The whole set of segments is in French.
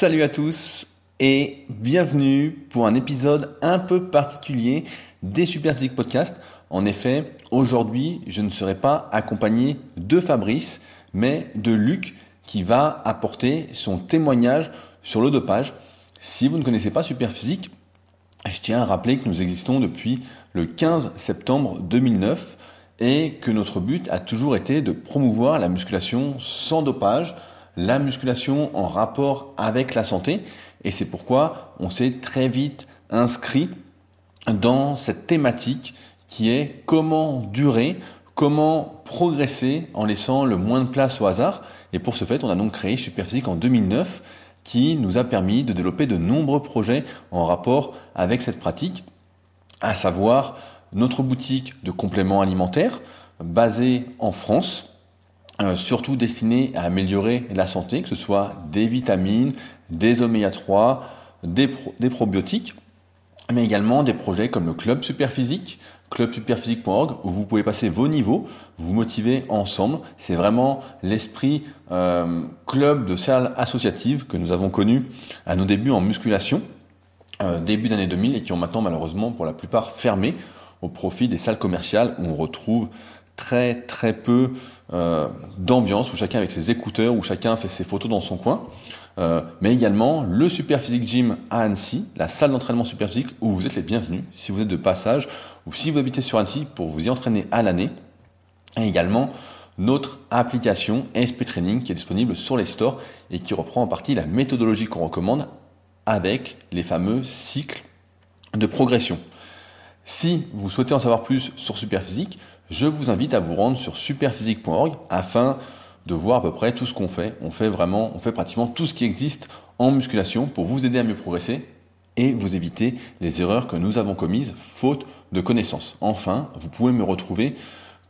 Salut à tous et bienvenue pour un épisode un peu particulier des Super Physique Podcast. En effet, aujourd'hui, je ne serai pas accompagné de Fabrice, mais de Luc qui va apporter son témoignage sur le dopage. Si vous ne connaissez pas Superphysique, je tiens à rappeler que nous existons depuis le 15 septembre 2009 et que notre but a toujours été de promouvoir la musculation sans dopage, la musculation en rapport avec la santé. Et c'est pourquoi on s'est très vite inscrit dans cette thématique qui est comment durer, comment progresser en laissant le moins de place au hasard. Et pour ce fait, on a donc créé Superphysique en 2009 qui nous a permis de développer de nombreux projets en rapport avec cette pratique, à savoir notre boutique de compléments alimentaires basée en France, euh, surtout destinée à améliorer la santé, que ce soit des vitamines, des oméga 3, des, des probiotiques, mais également des projets comme le Club Superphysique, clubsuperphysique.org, où vous pouvez passer vos niveaux, vous motiver ensemble. C'est vraiment l'esprit euh, club de salle associative que nous avons connu à nos débuts en musculation, euh, début d'année 2000, et qui ont maintenant malheureusement pour la plupart fermé au profit des salles commerciales où on retrouve très très peu euh, d'ambiance, où chacun avec ses écouteurs, où chacun fait ses photos dans son coin. Euh, mais également le Superphysique Gym à Annecy, la salle d'entraînement Superphysique où vous êtes les bienvenus si vous êtes de passage ou si vous habitez sur Annecy pour vous y entraîner à l'année. Et également notre application SP Training qui est disponible sur les stores et qui reprend en partie la méthodologie qu'on recommande avec les fameux cycles de progression. Si vous souhaitez en savoir plus sur Superphysique, je vous invite à vous rendre sur superphysique.org afin de voir à peu près tout ce qu'on fait. On fait vraiment, on fait pratiquement tout ce qui existe en musculation pour vous aider à mieux progresser et vous éviter les erreurs que nous avons commises faute de connaissances. Enfin, vous pouvez me retrouver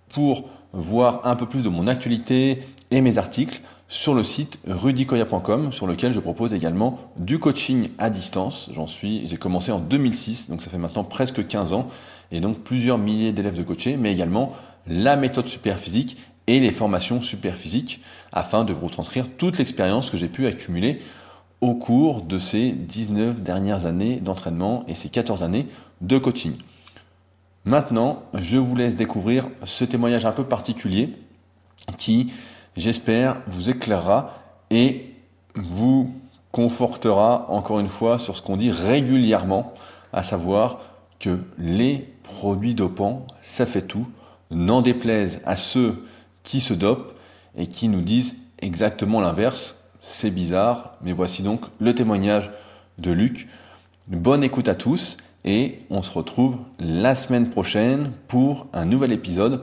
pour voir un peu plus de mon actualité et mes articles sur le site rudicoya.com sur lequel je propose également du coaching à distance. J'en suis, j'ai commencé en 2006, donc ça fait maintenant presque 15 ans et donc plusieurs milliers d'élèves de coachés, mais également la méthode super physique et les formations super physiques afin de vous transcrire toute l'expérience que j'ai pu accumuler au cours de ces 19 dernières années d'entraînement et ces 14 années de coaching. Maintenant, je vous laisse découvrir ce témoignage un peu particulier qui, j'espère, vous éclairera et vous confortera encore une fois sur ce qu'on dit régulièrement, à savoir que les produits dopants, ça fait tout, n'en déplaise à ceux qui se dopent et qui nous disent exactement l'inverse. C'est bizarre, mais voici donc le témoignage de Luc. Bonne écoute à tous et on se retrouve la semaine prochaine pour un nouvel épisode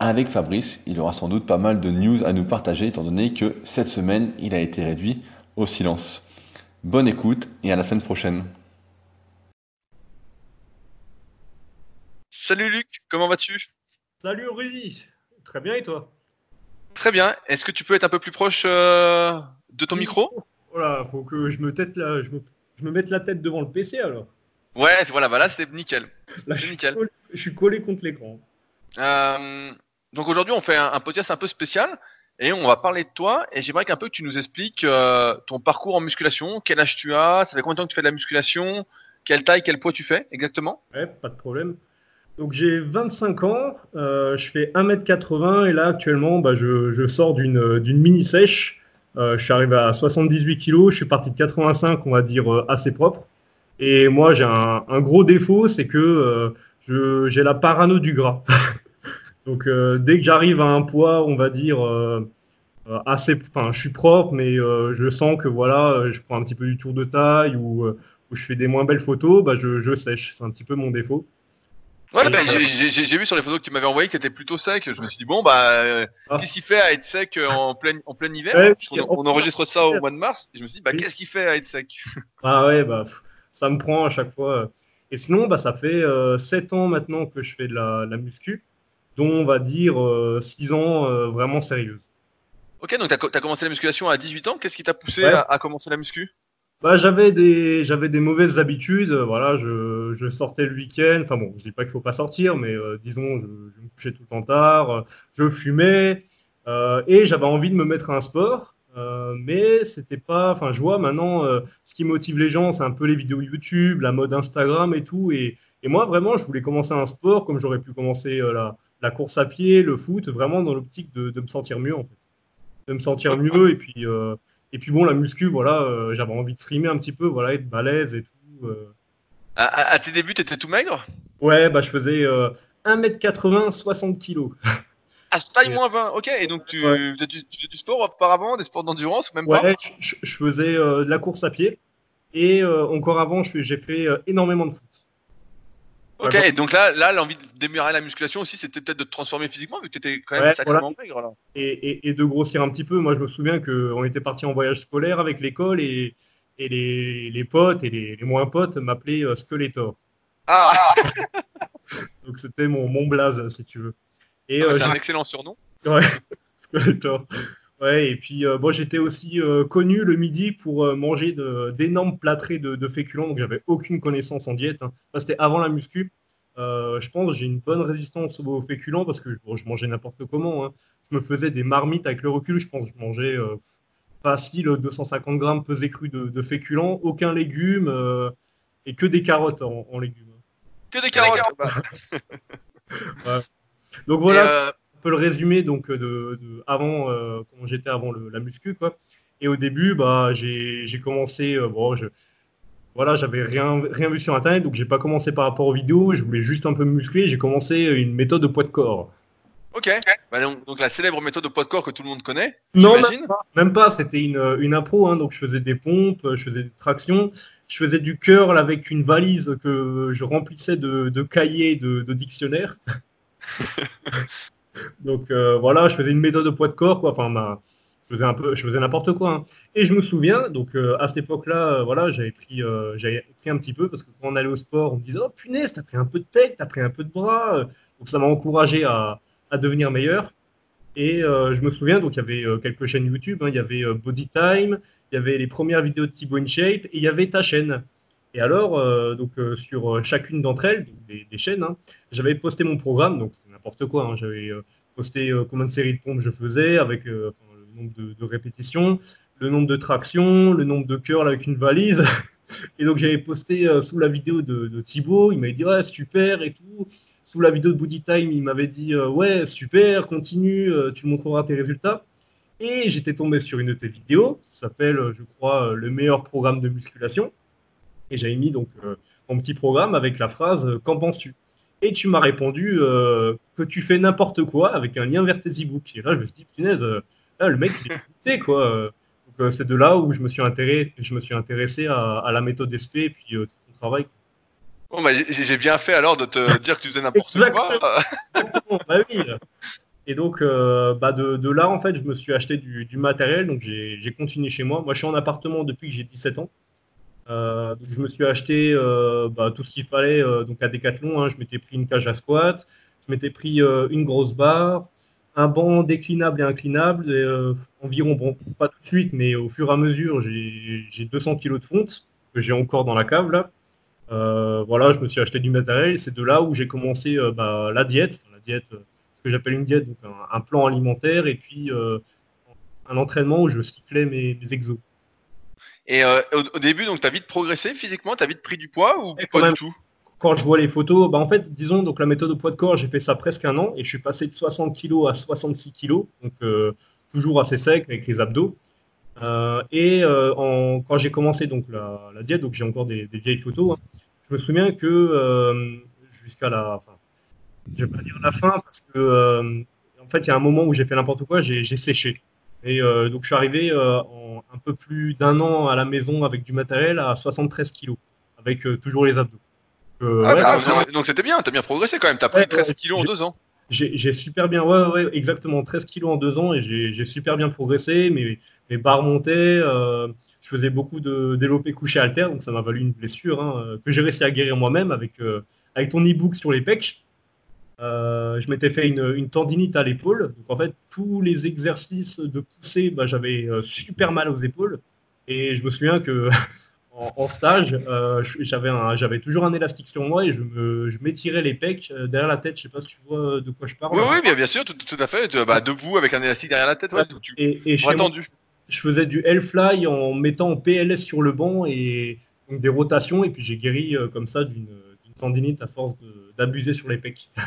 avec Fabrice. Il aura sans doute pas mal de news à nous partager étant donné que cette semaine, il a été réduit au silence. Bonne écoute et à la semaine prochaine. Salut Luc, comment vas-tu? Salut Rudy, très bien et toi? Très bien. Est-ce que tu peux être un peu plus proche euh, de ton micro? Voilà, faut que je me, tête là, je, me, mette la tête devant le PC alors. Ouais, voilà, bah là c'est nickel. Là, je, nickel. Suis collé, je suis collé contre l'écran. Euh, donc aujourd'hui, on fait un, podcast un peu spécial et on va parler de toi. Et j'aimerais qu'un peu que tu nous expliques euh, ton parcours en musculation, quel âge tu as, ça fait combien de temps que tu fais de la musculation, quelle taille, quel poids tu fais exactement? Ouais, pas de problème. Donc j'ai 25 ans, euh, je fais 1m80 et là actuellement bah, je, sors d'une mini sèche. Euh, je suis arrivé à 78 kg, je suis parti de 85, on va dire euh, assez propre. Et moi j'ai un, gros défaut, c'est que j'ai la parano du gras. Donc dès que j'arrive à un poids, on va dire assez, enfin je suis propre, mais je sens que voilà, je prends un petit peu du tour de taille ou, je fais des moins belles photos, bah, je, je sèche. C'est un petit peu mon défaut. Ouais, bah, j'ai vu sur les photos que tu m'avais envoyées que tu étais plutôt sec. Je me suis dit, bon, bah, euh, ah. qu'est-ce qu'il fait à être sec euh, en plein, en plein hiver? On, enregistre ça au mois de mars. Et je me suis dit, bah, qu'est-ce qu'il fait à être sec? Ah ouais, bah, ça me prend à chaque fois. Et sinon, bah, ça fait euh, 7 ans maintenant que je fais de la, la muscu, dont on va dire 6 euh, ans vraiment sérieuse. Ok, donc tu as, commencé la musculation à 18 ans. Qu'est-ce qui t'a poussé à, à commencer la muscu? Bah, j'avais des j'avais des mauvaises habitudes. Voilà, je, je sortais le week-end. Enfin bon, je dis pas qu'il faut pas sortir, mais euh, disons, je, me couchais tout le temps tard. Je fumais euh, et j'avais envie de me mettre à un sport. Euh, mais c'était pas. Enfin, je vois maintenant, euh, ce qui motive les gens, c'est un peu les vidéos YouTube, la mode Instagram et tout. Et, et moi, vraiment, je voulais commencer un sport comme j'aurais pu commencer euh, la, la, course à pied, le foot, vraiment dans l'optique de, de, me sentir mieux. De me sentir mieux. Et puis, et puis bon, la muscu, voilà, j'avais envie de frimer un petit peu, voilà, être balèze et tout. À, à, tes débuts, tu étais tout maigre? Ouais, bah, je faisais 1m80, 60 kg. À taille moins 20, ok. Et donc, tu, faisais du, du, sport auparavant, des sports d'endurance, même ouais, je, je, faisais euh, de la course à pied. Et euh, encore avant, j'ai fait euh, énormément de foot. Ok, donc là, là l'envie de démarrer la musculation aussi, c'était peut-être de te transformer physiquement, vu que tu étais quand même ouais, sacrément voilà. maigre. Là. Et, et, et, de grossir un petit peu. Moi, je me souviens qu'on était parti en voyage scolaire avec l'école et, et les, les, potes et les, les moins potes m'appelaient euh, Skeletor. Ah Donc c'était mon, mon blaze, si tu veux. Et, ah, euh, c'est un excellent surnom. Ouais, Skeletor. Ouais, et puis euh, bon, j'étais aussi euh, connu le midi pour euh, manger d'énormes plâtrés de, de, féculents, donc j'avais aucune connaissance en diète. Hein. Ça, c'était avant la muscu. je pense j'ai une bonne résistance aux féculents parce que bon, je mangeais n'importe comment. Hein. Je me faisais des marmites avec le recul, je pense que je mangeais facile 250 grammes pesés crus de, de féculents, aucun légume et que des carottes en, en légumes. Que des carottes ouais. Donc voilà le résumé donc de, de avant euh, comment j'étais avant le, la muscu quoi. Et au début bah j'ai commencé euh, bon je voilà j'avais rien rien vu sur internet donc j'ai pas commencé par rapport aux vidéos je voulais juste un peu me muscler j'ai commencé une méthode de poids de corps. Ok. Bah donc, donc, la célèbre méthode de poids de corps que tout le monde connaît. Non, même pas. Même pas. C'était une, une impro. Hein, donc je faisais des pompes, je faisais des tractions, je faisais du curl avec une valise que je remplissais de, de cahiers de, de dictionnaires. Donc euh, voilà, je faisais une méthode de poids de corps, quoi. Enfin, je faisais un peu, je faisais n'importe quoi. Hein. Et je me souviens, donc euh, à cette époque-là, euh, voilà, j'avais pris, j'avais pris un petit peu parce que quand on allait au sport, on me disait oh punaise, t'as pris un peu de pec, t'as pris un peu de bras. Donc ça m'a encouragé à, à, devenir meilleur. Et je me souviens, donc il y avait quelques chaînes YouTube, hein. il y avait Body Time, il y avait les premières vidéos de Thibaut InShape et il y avait ta chaîne. Et alors, donc, sur chacune d'entre elles, des, chaînes, hein, j'avais posté mon programme, donc c'était n'importe quoi. J'avais euh, posté combien de séries de pompes je faisais, avec le nombre de, répétitions, le nombre de tractions, le nombre de curls avec une valise. Et donc, j'avais posté sous la vidéo de, de Thibaut, il m'avait dit ouais, super et tout. Sous la vidéo de Booty Time, il m'avait dit ouais, super, continue, tu montreras tes résultats. Et j'étais tombé sur une de tes vidéos qui s'appelle, je crois, le meilleur programme de musculation. Et j'avais mis donc euh, mon petit programme avec la phrase euh, Qu'en penses-tu? Et tu m'as répondu euh, que tu fais n'importe quoi avec un lien vers tes e-books. Et là, je me suis dit, punaise, là, le mec, il est écouté, quoi. Donc, c'est de là où je me suis intéressé, je me suis intéressé à, à la méthode SP et puis tout mon travail. Bon, bah, j'ai bien fait alors de te dire que tu faisais n'importe quoi. Bah oui. Et donc, euh, bah de, de, là, en fait, je me suis acheté du, du matériel. Donc, j'ai continué chez moi. Moi, je suis en appartement depuis que j'ai 17 ans. Euh, donc je me suis acheté euh, bah, tout ce qu'il fallait euh, donc à Decathlon. Hein, je m'étais pris une cage à squat, je m'étais pris euh, une grosse barre, un banc déclinable et inclinable. Et, euh, environ, bon, pas tout de suite, mais au fur et à mesure, j'ai 200 kg de fonte que j'ai encore dans la cave là. voilà, je me suis acheté du matériel. C'est de là où j'ai commencé bah, la diète, la diète, ce que j'appelle une diète, donc un, un, plan alimentaire et puis un entraînement où je cyclais mes, mes exos. Et euh, au, au, début, donc, tu as vite progressé physiquement, tu as vite pris du poids ou et pas même, du tout? Quand je vois les photos, bah, en fait, disons, donc la méthode au poids de corps, j'ai fait ça presque un an et je suis passé de 60 kg à 66 kg, donc euh, toujours assez sec avec les abdos. Euh, et euh, quand j'ai commencé donc la, diète, donc j'ai encore des, vieilles photos, hein, je me souviens que jusqu'à la, enfin, je vais pas dire la fin parce que en fait, il y a un moment où j'ai fait n'importe quoi, j'ai séché. Et donc, je suis arrivé en un peu plus d'un an à la maison avec du matériel à 73 kilos, avec toujours les abdos. Ah, ouais, bah, donc, c'était bien, tu as bien progressé quand même, tu as pris ouais, 13 kilos en deux ans. J'ai super bien, ouais, ouais, exactement, 13 kilos en deux ans et j'ai super bien progressé. Mes, mes barres montaient, euh, je faisais beaucoup de développé couché alter, donc ça m'a valu une blessure hein, que j'ai réussi à guérir moi-même avec, euh, avec ton e-book sur les pecs. Euh, je m'étais fait une, une, tendinite à l'épaule. Donc en fait, tous les exercices de poussée, bah, j'avais euh, super mal aux épaules. Et je me souviens que en, en, stage, euh, j'avais toujours un élastique sur moi et je m'étirais je les pecs euh, derrière la tête. Je sais pas si tu vois de quoi je parle. Oui, oui bien, bien sûr, tout, tout, à fait. Bah, debout avec un élastique derrière la tête, ouais, tu, et, et chez, mon, je faisais du Hellfly en mettant en PLS sur le banc et donc des rotations, et puis j'ai guéri comme ça d'une tendinite à force d'abuser sur les pecs.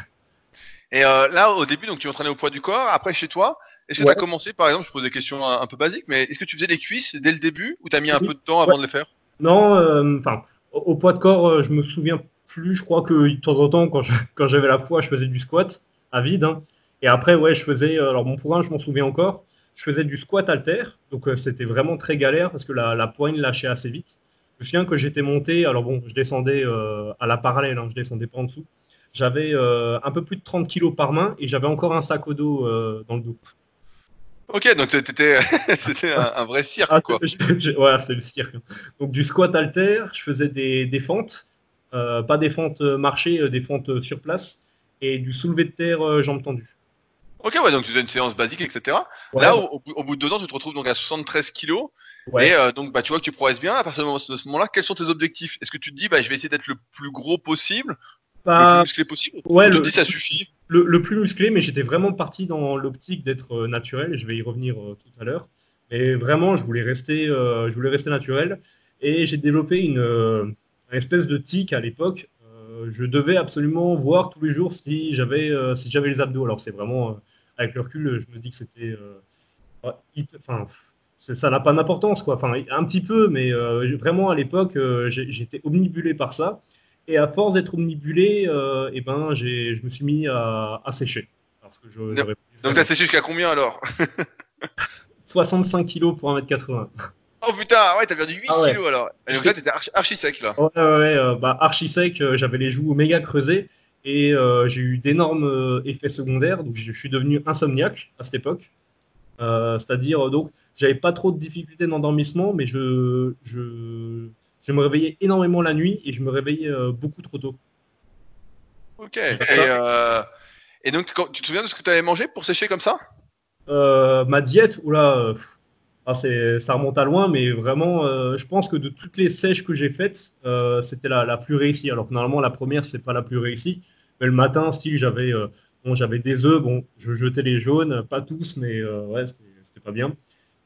Et là, au début, donc tu entraînais au poids du corps. Après, chez toi, est-ce que tu as commencé, par exemple, je pose des questions un, peu basiques, mais est-ce que tu faisais les cuisses dès le début ou tu as mis un peu de temps avant de les faire? Non, enfin, au, poids de corps, je me souviens plus. Je crois que de temps en temps, quand j'avais la foi, je faisais du squat à vide. Hein. Et après, ouais, je faisais. Alors, mon programme, je m'en souviens encore. Je faisais du squat alter. Donc, euh, c'était vraiment très galère parce que la, poigne lâchait assez vite. Je me souviens que j'étais monté. Alors, bon, je descendais euh, à la parallèle. Hein, je descendais pas en dessous. J'avais euh, un peu plus de 30 kilos par main et j'avais encore un sac au dos dans le dos. Ok, donc c'était un, vrai cirque. Ah, quoi. ouais, c'est le cirque. Donc du squat alter, je faisais des, des fentes, pas des fentes marchées, des fentes sur place, et du soulevé de terre jambes tendues. Ok, ouais, donc tu faisais une séance basique, etc. Là, au, bout de deux ans, tu te retrouves donc à 73 kilos. Et euh, donc, bah, tu vois que tu progresses bien. À partir de ce moment-là, quels sont tes objectifs? Est-ce que tu te dis, bah, je vais essayer d'être le plus gros possible, le bah, plus musclé possible? Ouais, le, tu te dis, ça suffit? Le, plus musclé, mais j'étais vraiment parti dans l'optique d'être euh, naturel. Je vais y revenir euh, tout à l'heure. Et vraiment, je voulais rester, je voulais rester naturel. Et j'ai développé une, espèce de tic à l'époque. je devais absolument voir tous les jours si j'avais si les abdos. Alors, c'est vraiment avec le recul, je me dis que c'était. Euh, enfin, ça n'a pas d'importance, quoi. Enfin, un petit peu, mais euh, vraiment à l'époque, euh, j'étais omnibulé par ça. Et à force d'être omnibulé, et eh ben, je me suis mis à, sécher. Parce que je, Donc, tu as séché jusqu'à combien alors 65 kilos pour 1m80. Oh putain, ouais, t'as perdu 8 ah kilos alors. Et donc là, t'étais archi, sec là. Ouais, ouais, bah, archi sec, j'avais les joues méga creusées. Et euh, j'ai eu d'énormes euh, effets secondaires. Donc, je suis devenu insomniaque à cette époque. Euh, c'est-à-dire, donc, j'avais pas trop de difficultés d'endormissement, mais je, je, je, me réveillais énormément la nuit et je me réveillais beaucoup trop tôt. Ok. Et, donc, tu te souviens de ce que tu avais mangé pour sécher comme ça? Ma diète, oula, ah, ça remonte à loin, mais vraiment, je pense que de toutes les sèches que j'ai faites, c'était la, la, plus réussie. Alors que normalement, la première, c'est pas la plus réussie. Mais le matin, style, j'avais euh, bon, des œufs, bon, je jetais les jaunes, pas tous, mais euh, ouais, c'était pas bien.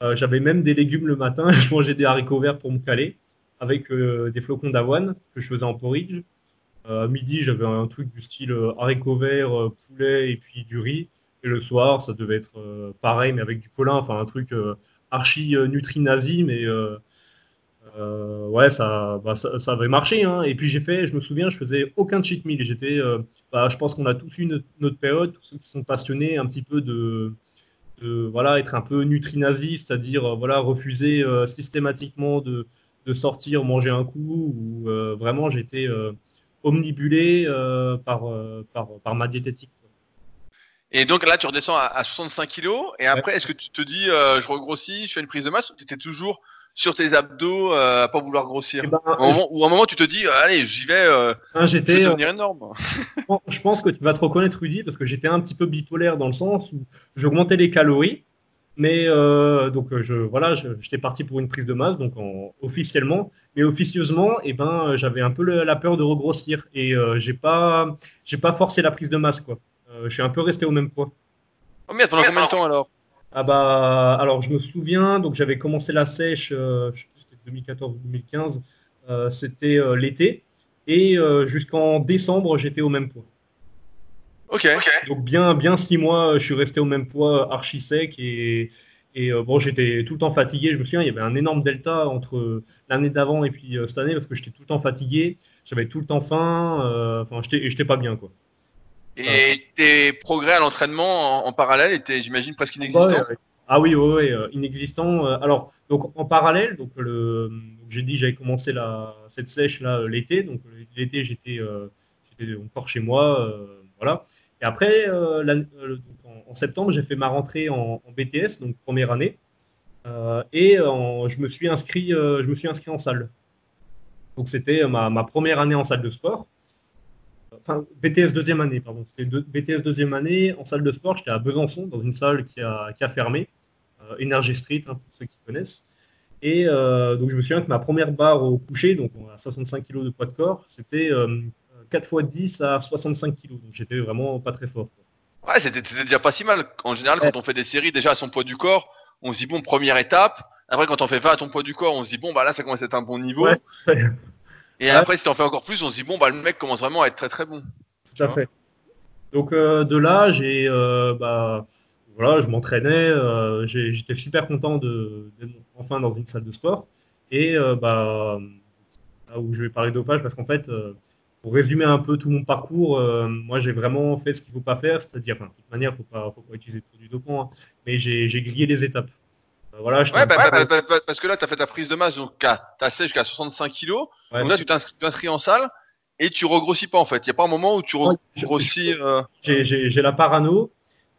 Euh, j'avais même des légumes le matin, je mangeais des haricots verts pour me caler, avec des flocons d'avoine que je faisais en porridge. à midi, j'avais un truc du style haricots verts, poulet et puis du riz. Et le soir, ça devait être pareil, mais avec du colin, enfin un truc archi nutri-nazi, mais euh, ouais, bah, ça, ça, avait marché. Hein. Et puis j'ai fait, je me souviens, je faisais aucun cheat meal. J'étais, euh, bah, je pense qu'on a tous eu notre, période, tous ceux qui sont passionnés un petit peu de, voilà, être un peu nutri-nazi, c'est-à-dire euh, voilà, refuser systématiquement de, sortir, manger un coup, ou vraiment j'étais omnibulé par, par, ma diététique. Et donc là, tu redescends à, 65 kilos. Et après, est-ce que tu te dis, je regrossis, je fais une prise de masse, ou tu étais toujours sur tes abdos euh, à pas vouloir grossir? Eh ben, Ou à un moment tu te dis allez j'y vais euh, ah, je vais devenir euh, énorme je pense que tu vas te reconnaître Rudy parce que j'étais un petit peu bipolaire dans le sens où j'augmentais les calories mais euh, donc je voilà j'étais parti pour une prise de masse donc officiellement. Mais officieusement et eh ben j'avais un peu la peur de regrossir et j'ai pas j'ai pas forcé la prise de masse quoi. Je suis un peu resté au même poids. Oh merde pendant combien de temps alors? Ah bah, alors je me souviens, donc j'avais commencé la sèche, euh, c'était 2014 ou 2015, euh, c'était euh, l'été, et jusqu'en décembre, j'étais au même poids. Ok. Donc bien, bien six mois, je suis resté au même poids, archi sec, et, et bon, j'étais tout le temps fatigué. Je me souviens, il y avait un énorme delta entre l'année d'avant et puis cette année, parce que j'étais tout le temps fatigué, j'avais tout le temps faim, enfin, j'étais pas bien, quoi. Et tes progrès à l'entraînement en, parallèle étaient, j'imagine, presque inexistants Ah oui, oui, euh, inexistants. Euh, alors, donc, en parallèle, donc, le, j'ai dit j'avais commencé la, cette sèche là euh, l'été. Donc, l'été, j'étais, encore chez moi. voilà. Après, en, septembre, j'ai fait ma rentrée en, BTS, donc première année. et je, me suis inscrit, je me suis inscrit en salle. Donc, c'était ma, première année en salle de sport enfin BTS deuxième année, pardon. C'était BTS deuxième année en salle de sport. J'étais à Besançon dans une salle qui a, fermé, euh, Energy Street hein, pour ceux qui connaissent. Et euh, donc je me souviens que ma première barre au coucher, donc à 65 kg de poids de corps, c'était 4 x 10 à 65 kg. Donc j'étais vraiment pas très fort. Ouais, c'était déjà pas si mal. En général, quand on fait des séries déjà à son poids du corps, on se dit bon, première étape. Après, quand on fait 20 à ton poids du corps, on se dit bon, bah là, ça commence à être un bon niveau. Et après, si t'en fais encore plus, on se dit bon, bah le mec commence vraiment à être très très bon. Tout à fait. Donc euh, de là, j'ai, euh, bah, voilà, je m'entraînais, euh, j'étais super content de, d'être enfin dans une salle de sport. Et bah, là où je vais parler dopage, parce qu'en fait, pour résumer un peu tout mon parcours, moi j'ai vraiment fait ce qu'il ne faut pas faire, c'est-à-dire, enfin, de toute manière, il ne faut pas, faut pas utiliser de produits dopants, hein, mais j'ai, grillé les étapes. Voilà, je ouais, bah, bah, bah, parce que là, tu as fait ta prise de masse, donc tu as sèche jusqu'à 65 kg. donc là, tu t'inscris en salle et tu regrossis pas en fait. Il n'y a pas un moment où tu regrossis. Euh... J'ai la parano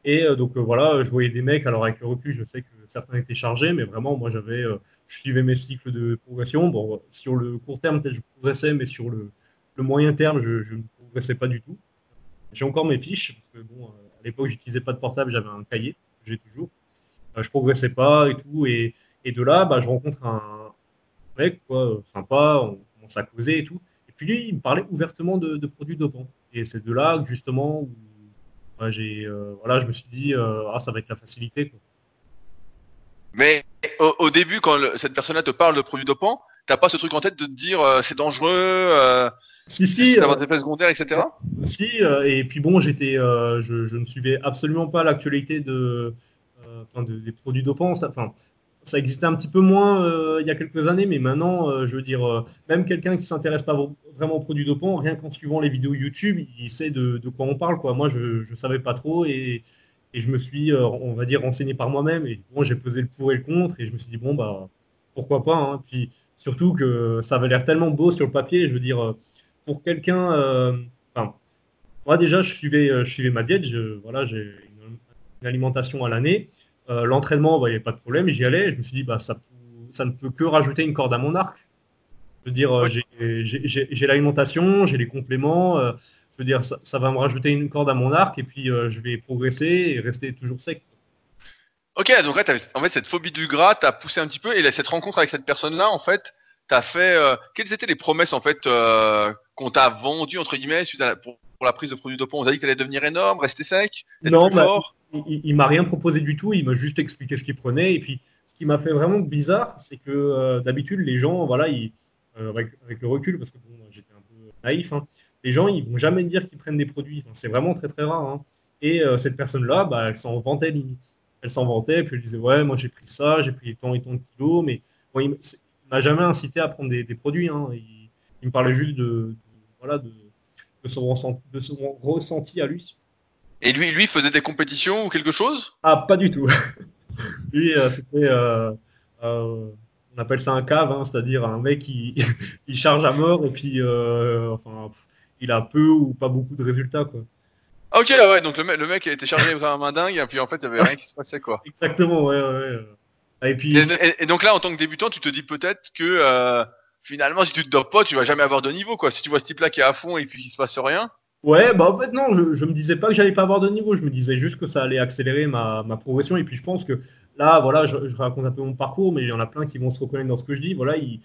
et euh, donc euh, voilà, je voyais des mecs. Alors avec le recul, je sais que certains étaient chargés, mais vraiment, moi j'avais, euh, je suivais mes cycles de progression. Bon, sur le court terme, peut-être je progressais, mais sur le, le moyen terme, je, ne progressais pas du tout. J'ai encore mes fiches parce que bon, à l'époque, j'utilisais pas de portable, j'avais un cahier, j'ai toujours. je progressais pas et tout, et, et de là, bah, je rencontre un mec quoi, sympa, on commence à causer et tout. Puis lui, il me parlait ouvertement de, produits dopants. Et c'est de là justement, où, j'ai, euh, voilà, je me suis dit, euh, ah, ça va être la facilité. Mais au, début, quand cette personne-là te parle de produits dopants, t'as pas ce truc en tête de te dire euh, c'est dangereux, si si, des effets secondaires, etc. Si, et puis bon, j'étais, je, ne suivais absolument pas l'actualité de, des produits dopants. Enfin, ça existait un petit peu moins euh, il y a quelques années, mais maintenant, euh, je veux dire, euh, même quelqu'un qui s'intéresse pas vraiment aux produits dopants, rien qu'en suivant les vidéos YouTube, il sait de, quoi on parle. Quoi. Moi, je ne savais pas trop et, et je me suis, on va dire, renseigné par moi-même. Et bon, j'ai pesé le pour et le contre et je me suis dit, bon, bah, pourquoi pas. Hein. Puis surtout que ça avait l'air tellement beau sur le papier. Je veux dire, pour quelqu'un, enfin, moi déjà, je suivais, je suivais ma diète. Je, voilà, j'ai une alimentation à l'année. Euh, l'entraînement, bah, il n'y avait pas de problème, j'y allais. Je me suis dit, bah, ça, ça ne peut que rajouter une corde à mon arc. Je veux dire, euh, j'ai l'alimentation, j'ai les compléments. Euh, je veux dire, ça, va me rajouter une corde à mon arc et puis je vais progresser et rester toujours sec. Ok, donc là, en fait, cette phobie du gras t'as poussé un petit peu et cette rencontre avec cette personne-là, en fait, t'as fait. quelles étaient les promesses, en fait, qu'on t'a vendues, entre guillemets, pour, la prise de produits dopants On a dit que t'allais devenir énorme, rester sec, être non, plus bah, fort? il, m'a rien proposé du tout, il m'a juste expliqué ce qu'il prenait. Et puis, ce qui m'a fait vraiment bizarre, c'est que euh, d'habitude, les gens, voilà, ils, euh, avec, le recul, parce que bon, j'étais un peu naïf, hein, les gens, ils vont jamais dire qu'ils prennent des produits. c'est vraiment très, très rare. Hein. Et euh, cette personne-là, bah, elle s'en vantait limite. Elle s'en vantait, puis elle disait, ouais, moi j'ai pris ça, j'ai pris tant et tant de kilos, mais bon, il m'a jamais incité à prendre des, produits. Hein. Il, me parlait juste de, voilà, de, de, son, de son ressenti à lui. Et lui, lui faisait des compétitions ou quelque chose? Ah, pas du tout. lui, euh, c'était. Euh, euh, on appelle ça un cave, hein, c'est-à-dire un mec qui il charge à mort et puis enfin, il a peu ou pas beaucoup de résultats. Quoi. Ok, ouais, donc le, mec, le mec a été chargé comme un dingue et puis en fait, il n'y avait rien qui se passait. quoi. Exactement, ouais, ouais. Et, puis... Et, donc là, en tant que débutant, tu te dis peut-être que finalement, si tu te dopes pas, tu vas jamais avoir de niveau. quoi. Si tu vois ce type-là qui est à fond et puis qu'il se passe rien. Ouais, bah en fait, non, je, je me disais pas que j'allais pas avoir de niveau, je me disais juste que ça allait accélérer ma, ma progression. Et puis je pense que là, voilà, je, raconte un peu mon parcours, mais il y en a plein qui vont se reconnaître dans ce que je dis. Voilà, il,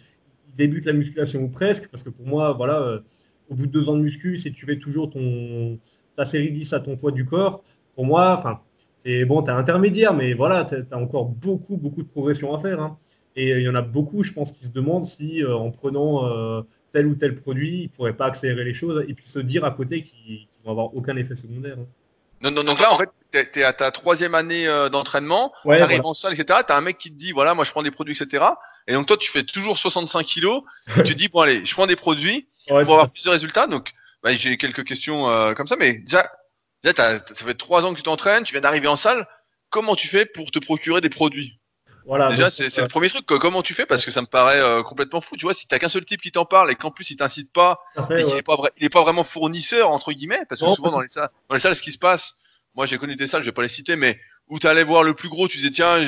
débute la musculation ou presque, parce que pour moi, voilà, euh, au bout de deux ans de muscu, si tu fais toujours ton, ta série 10 à ton poids du corps, pour moi, enfin, et bon, tu es intermédiaire, mais voilà, tu as, encore beaucoup, beaucoup de progression à faire. Hein. Et il y en a beaucoup, je pense, qui se demandent si euh, en prenant. Euh, tel ou tel produit, ils ne pourraient pas accélérer les choses et puis se dire à côté qu'ils ne vont avoir aucun effet secondaire. Hein. Non, non, donc là, en fait, tu es, à ta troisième année euh, d'entraînement, tu arrives en salle, etc. Tu as un mec qui te dit, voilà, moi je prends des produits, etc. Et donc toi, tu fais toujours 65 kilos. tu dis, bon, allez, je prends des produits pour avoir plus de résultats. Donc, bah, j'ai quelques questions euh, comme ça, mais déjà, ça fait trois ans que tu t'entraînes, tu viens d'arriver en salle. Comment tu fais pour te procurer des produits? Déjà, c'est le premier truc. Comment tu fais? Parce que ça me paraît euh, complètement fou. Tu vois, si t'as qu'un seul type qui t'en parle et qu'en plus il t'incite pas, il, est pas il est pas vraiment fournisseur entre guillemets, parce que souvent dans les salles, dans les salles, ce qui se passe, moi j'ai connu des salles, je vais pas les citer, mais où t'allais voir le plus gros, tu disais tiens,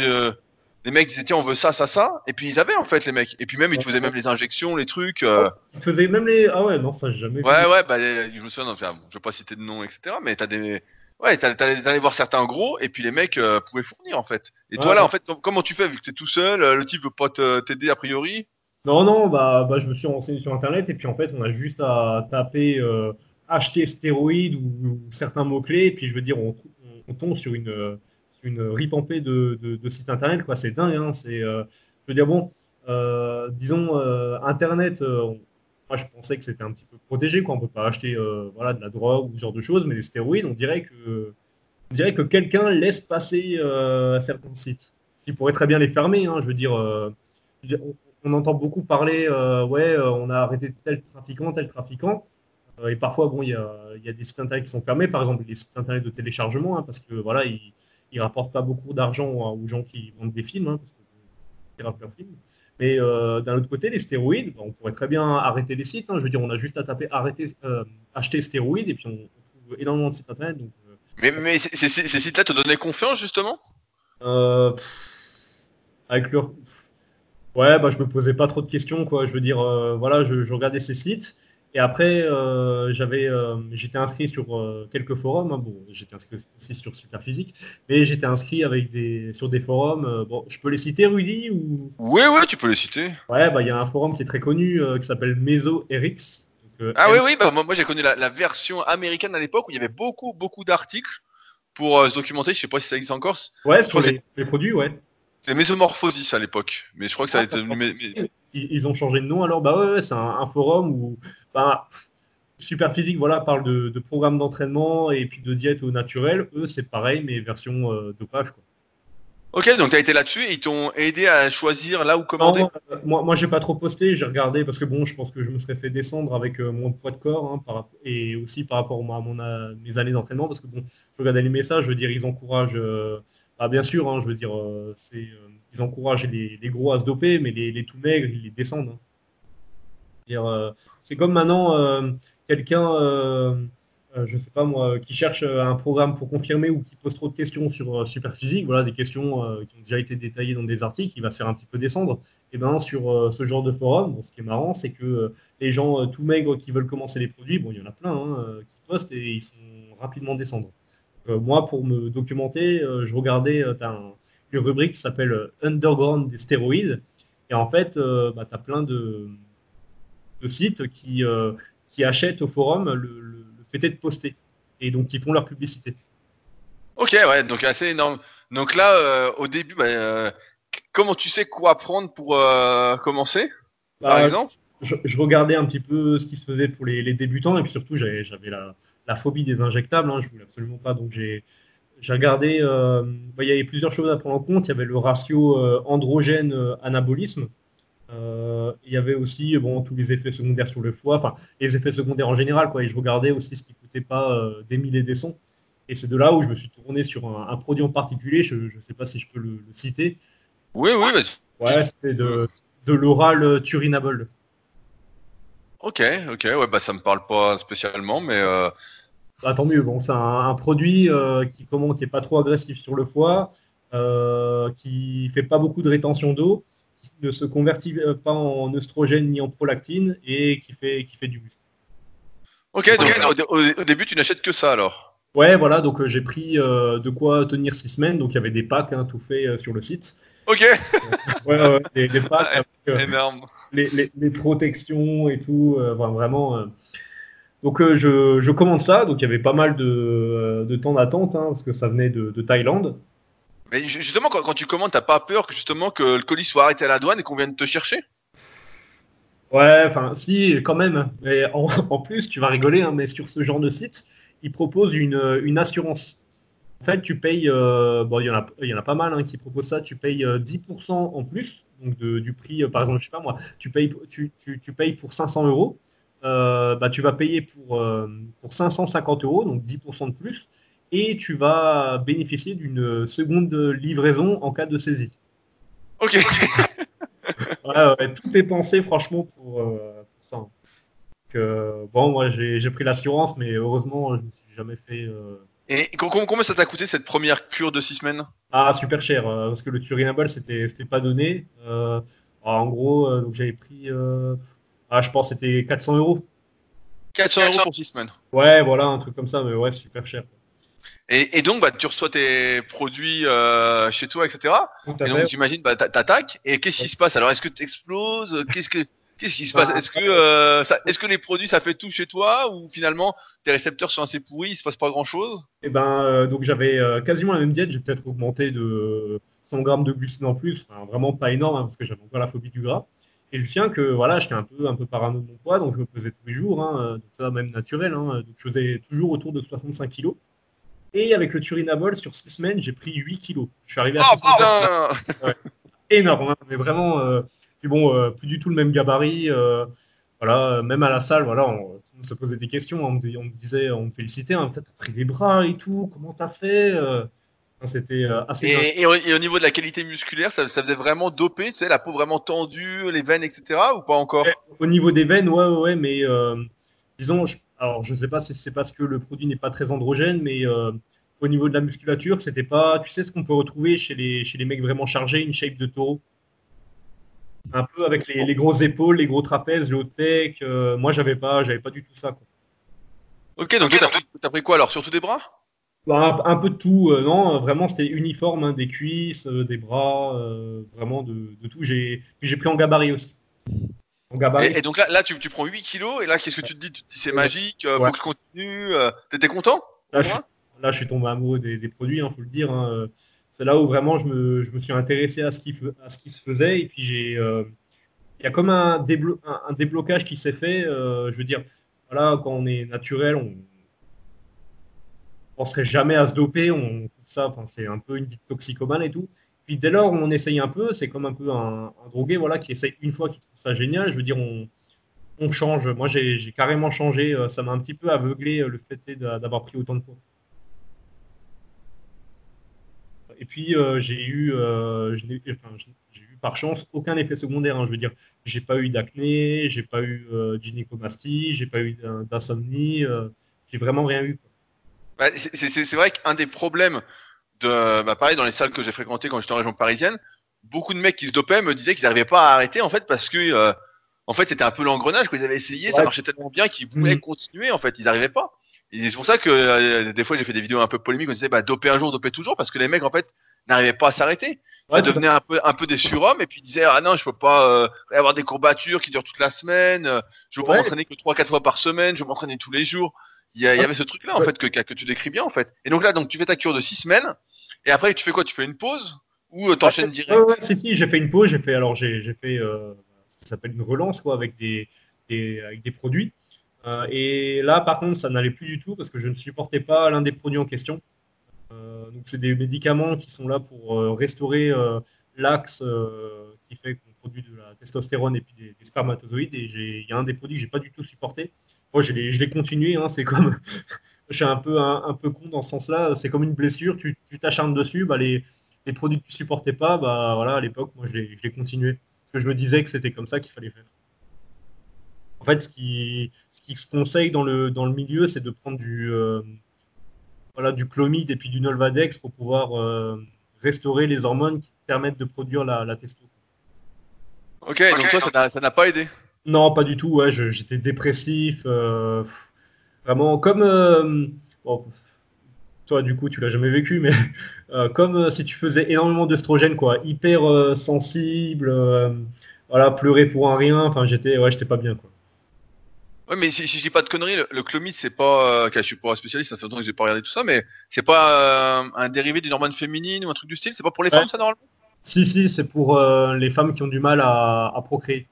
les mecs disaient tiens, on veut ça, ça, ça, et puis ils avaient en fait les mecs. Et puis même ils te faisaient même les injections, les trucs. Euh... Ils faisaient même les ah ouais non ça j'ai jamais. Ouais ouais bah je me souviens, enfin, je vais pas citer de nom etc. Mais t'as des Ouais, t'allais voir certains gros et puis les mecs euh, pouvaient fournir en fait. Et toi là, en fait, comment tu fais vu que t'es tout seul, euh, le type veut pas t'aider a priori? Non, non, bah, bah, je me suis renseigné sur internet et puis en fait, on a juste à taper acheter stéroïdes ou, certains mots clés et puis je veux dire, on, tombe sur une une ripampée de, sites internet, quoi. C'est dingue. Hein. C'est, je veux dire, bon, disons, Internet, moi je pensais que c'était un petit peu protégé, quoi. On peut pas acheter, voilà, de la drogue ou ce genre de choses, mais les stéroïdes, on dirait que, on dirait que quelqu'un laisse passer certains sites. Il pourrait très bien les fermer. Hein. je veux dire, on, entend beaucoup parler, ouais, on a arrêté tel trafiquant, tel trafiquant. Euh, et parfois, bon, il y a, des sites internet qui sont fermés, par exemple les sites internet de téléchargement, hein, parce que voilà, ne rapportent pas beaucoup d'argent aux gens qui vendent des films, hein, parce films. Mais euh, d'un autre côté, les stéroïdes, bah, on pourrait très bien arrêter les sites. Hein. je veux dire, on a juste à taper arrêter, euh, acheter stéroïdes, et puis on, trouve énormément de sites internet. mais, mais ces sites-là te donnaient confiance justement? Avec leur. Ouais, bah, je me posais pas trop de questions, quoi. Je veux dire, voilà, je, regardais ces sites. Et après, euh, j'avais, euh, j'étais inscrit sur euh, quelques forums. Hein. Bon, j'étais inscrit aussi sur Superphysique, mais j'étais inscrit avec des, sur des forums. bon, je peux les citer, Rudy ou? Oui, oui, tu peux les citer. Ouais, bah il y a un forum qui est très connu qui s'appelle MesoRx. ah oui, oui, bah, moi, j'ai connu la, version américaine à l'époque où il y avait beaucoup, beaucoup d'articles pour se documenter. Je sais pas si ça existe encore. Ouais, sur les, les, produits, ouais. C'est Mesomorphosis à l'époque, mais je crois que ça a été. Ils, ont changé de nom alors? Bah ouais, c'est un, forum où bah, Super Physique voilà, parle de, de programme d'entraînement et puis de diète au naturel. Eux, c'est pareil, mais version euh, dopage. Quoi. Ok, donc tu as été là-dessus et ils t'ont aidé à choisir là où commander? Euh, Moi, moi j'ai pas trop posté, j'ai regardé parce que bon, je pense que je me serais fait descendre avec euh, mon poids de corps hein, par, et aussi par rapport à, mon, mes années d'entraînement parce que bon, je regardais les messages, je veux dire, ils encouragent, bah, bien sûr, hein, je veux dire, c'est, ils encouragent les, les, gros à se doper, mais les, les tout maigres, ils les descendent. Hein. Euh, c'est comme maintenant euh, quelqu'un, euh, je sais pas moi, qui cherche un programme pour confirmer ou qui pose trop de questions sur Superphysique, voilà, des questions qui ont déjà été détaillées dans des articles, il va se faire un petit peu descendre. Et ben sur ce genre de forum, ce qui est marrant, c'est que les gens tout maigres qui veulent commencer les produits, bon, il y en a plein hein, qui postent et ils sont rapidement descendre. moi, pour me documenter, je regardais, as une rubrique qui s'appelle Underground des stéroïdes. Et en fait, bah, tu as plein de, de sites qui, euh, qui achètent au forum le, fait de poster et donc qui font leur publicité. Ok, ouais, donc assez énorme. Donc là, euh, au début, bah, euh, comment tu sais quoi prendre pour commencer, par bah, exemple? je, regardais un petit peu ce qui se faisait pour les, débutants et puis surtout j'avais la, la, phobie des injectables, hein, je voulais absolument pas, donc j'ai regardé, bah, il y avait plusieurs choses à prendre en compte. Il y avait le ratio androgène-anabolisme. Euh, il y avait aussi bon, tous les effets secondaires sur le foie, enfin les effets secondaires en général. Quoi, et je regardais aussi ce qui ne coûtait pas euh, des milliers des cents. Et c'est de là où je me suis tourné sur un, produit en particulier. Je ne sais pas si je peux le, citer. Oui, oui, Ouais, c'était de, de l'oral turinable. Ok, ok, ouais, bah ça me parle pas spécialement, mais. Euh... Bah, tant mieux. Bon, c'est un, produit euh, qui comment, qui est pas trop agressif sur le foie, qui fait pas beaucoup de rétention d'eau ne se convertit pas en oestrogène ni en prolactine et qui fait, qui fait du muscle. Ok, donc au, début, tu n'achètes que ça alors Ouais, voilà, donc euh, j'ai pris euh, de quoi tenir six semaines, donc il y avait des packs hein, tout fait euh, sur le site. Ok Ouais, ouais des, des, packs avec les, les, protections et tout, vraiment. Donc je, je, commande ça, donc il y avait pas mal de, de temps d'attente, hein, parce que ça venait de, de Thaïlande. Mais justement, quand, tu commandes, t'as pas peur que justement que le colis soit arrêté à la douane et qu'on vienne te chercher? Ouais, enfin, si, quand même. Mais en, plus, tu vas rigoler, hein, mais sur ce genre de site, ils proposent une, une assurance. En fait, tu payes, euh, bon, il y, en a, y en a pas mal hein, qui proposent ça, tu payes 10% euh, en plus donc du prix, euh, par exemple, je sais pas moi, tu payes, tu, tu, tu payes pour 500 euros, bah, tu vas payer pour, pour 550 euros, donc 10% de plus et tu vas bénéficier d'une seconde livraison en cas de saisie. Ok. tout est pensé franchement pour, euh, ça. bon, moi j'ai pris l'assurance, mais heureusement je ne me suis jamais fait. Euh, et combien ça t'a coûté cette première cure de 6 semaines? Ah, super cher, euh, parce que le Turinabol c'était pas donné. en gros, donc j'avais pris, ah, je pense c'était 400 euros. 400 euros pour 6 semaines. Ouais, voilà, un truc comme ça, mais ouais, super cher. Et, donc, bah, tu reçois tes produits euh, chez toi, etc. Et donc, j'imagine, bah, t'attaques. Et qu'est-ce qui se passe? Alors, est-ce que tu exploses Qu'est-ce que Qu'est-ce qui se passe? Bah, Est-ce que, euh, ça- est-ce que les produits, ça fait tout chez toi? Ou finalement tes récepteurs sont assez pourris, il se passe pas grand-chose? Et ben, euh, donc j'avais euh, quasiment la même diète. J'ai peut-être augmenté de 100 grammes de glucides en plus. Enfin, vraiment pas énorme hein, parce que j'avais encore la phobie du gras. Et je tiens que voilà, j'étais un peu, un peu parano de mon poids, donc je me pesais tous les jours. Hein, donc ça même naturel. Hein, donc je faisais toujours autour de 65 kilos. Et avec le Turinabol, sur 6 semaines, j'ai pris 8 kilos. Je suis arrivé à Oh 65 putain énorme, hein, mais vraiment, euh, puis bon, euh, plus du tout le même gabarit. euh, voilà, même à la salle, voilà, on, monde se posait des questions. On me, on me disait, on me félicitait, hein, peut-être t'as pris des bras et tout, comment t'as fait euh, C'était assez. et, et au, et au niveau de la qualité musculaire, ça, ça faisait vraiment doper, tu sais, la peau vraiment tendue, les veines, etc. ou pas encore? Ouais. Au niveau des veines, ouais, ouais, ouais, mais disons, je, alors je sais pas si c'est parce que le produit n'est pas très androgène, mais euh, au niveau de la musculature, c'était pas, tu sais, ce qu'on peut retrouver chez les, chez les mecs vraiment chargés, une shape de taureau. Un peu avec les, les grosses épaules, les gros trapèzes, le haut tech. euh, moi, j'avais pas, j'avais pas du tout ça. Quoi. Ok, donc toi, t'as pris, quoi alors Surtout des bras? Bah, un, un peu de tout, euh, non, vraiment, c'était uniforme, hein, des cuisses, euh, des bras, euh, vraiment de, de tout. J'ai, puis j'ai pris en gabarit aussi. Et, et donc là, là tu, tu prends 8 kilos, et là, qu'est-ce que tu te dis? Tu te dis c'est magique, euh, Ouais. faut que je continue. euh, T'étais content? Là, je, suis- là, je suis tombé amoureux des, des produits, il faut le dire. hein. Euh, C'est là où vraiment je me, je me suis intéressé à ce qui, à ce qui se faisait. Et puis, j'ai, euh, il y a comme un, déblo- un, un déblocage qui s'est fait. euh, je veux dire, voilà, quand on est naturel, on ne penserait jamais à se doper. On ça, c'est un peu une toxicomane et tout. Dès lors on essaye un peu, c'est comme un peu un, drogué voilà, qui essaye une fois, qui trouve ça génial. Je veux dire, on, change. Moi, j'ai carrément changé. Euh, Ça m'a un petit peu aveuglé euh, le fait d'a- d'avoir pris autant de poids. Et puis, euh, j'ai eu, euh, eu par chance aucun effet secondaire. hein. Je veux dire, j'ai pas eu d'acné, j'ai pas eu euh, gynécomastie, j'ai pas eu d'in- d'insomnie, j'ai vraiment rien eu. Bah, c'est vrai qu'un des problèmes de, bah, pareil, dans les salles que j'ai fréquentées quand j'étais en région parisienne, beaucoup de mecs qui se dopaient me disaient qu'ils n'arrivaient pas à arrêter en fait parce que, euh, en fait, c'était un peu l'engrenage qu'ils avaient essayé, ça marchait tellement bien qu'ils voulaient Mhm. continuer en fait, ils n'arrivaient pas. Et c'est pour ça que euh, des fois j'ai fait des vidéos un peu polémiques où on disait bah doper un jour, doper toujours parce que les mecs en fait n'arrivaient pas à s'arrêter. Ça Ouais, devenait un peu un peu des surhommes et puis ils disaient ah non je peux pas euh, avoir des courbatures qui durent toute la semaine, je veux pas m'entraîner que trois quatre fois par semaine, je veux m'entraîner tous les jours. Il y, a- il y avait ce truc là en Ouais. fait que, que tu décris bien en fait. Et donc là donc tu fais ta cure de six semaines et après tu fais quoi? Tu fais une pause ou euh, t'enchaînes Ouais, direct? Ouais, si, si, j'ai fait une pause, j'ai fait, alors j'ai fait euh, ce qui s'appelle une relance quoi, avec des, des- avec des produits. Euh, et là, par contre, ça n'allait plus du tout parce que je ne supportais pas l'un des produits en question. Euh, donc, c'est des médicaments qui sont là pour restaurer l'axe qui fait qu'on produit de la testostérone et puis des, des spermatozoïdes. Et il y a un des produits que j'ai pas du tout supporté. Moi, je l'ai je l'ai continué. hein, c'est comme, je suis un peu un, un peu con dans ce sens-là. C'est comme une blessure. Tu tu t'acharnes dessus. Bah, les, les produits que tu supportais pas, bah voilà, à l'époque, moi, je l'ai je l'ai continué. Parce que je me disais que c'était comme ça qu'il fallait faire. En fait, ce qui, ce qui se conseille dans le, dans le milieu, c'est de prendre du, euh, voilà, du clomide et puis du Nolvadex pour pouvoir euh, restaurer les hormones qui permettent de produire la, la testo. Ok, donc toi ça n'a pas aidé. Non, pas du tout. Ouais, j'étais dépressif. euh, vraiment, comme. euh, bon, toi, du coup, tu l'as jamais vécu, mais euh, comme si tu faisais énormément d'œstrogène, quoi. Hyper sensible. voilà, pleurer pour un rien. Enfin, j'étais ouais, j'étais pas bien, quoi. Ouais, mais si, si je dis pas de conneries, le, le clomide, c'est pas. Je suis pas un spécialiste, ça fait longtemps que j'ai pas regardé tout ça, mais c'est pas un dérivé d'une hormone féminine ou un truc du style C'est pas pour les Ouais. femmes, ça, normalement? Si, si, c'est pour les femmes qui ont du mal à, à procréer.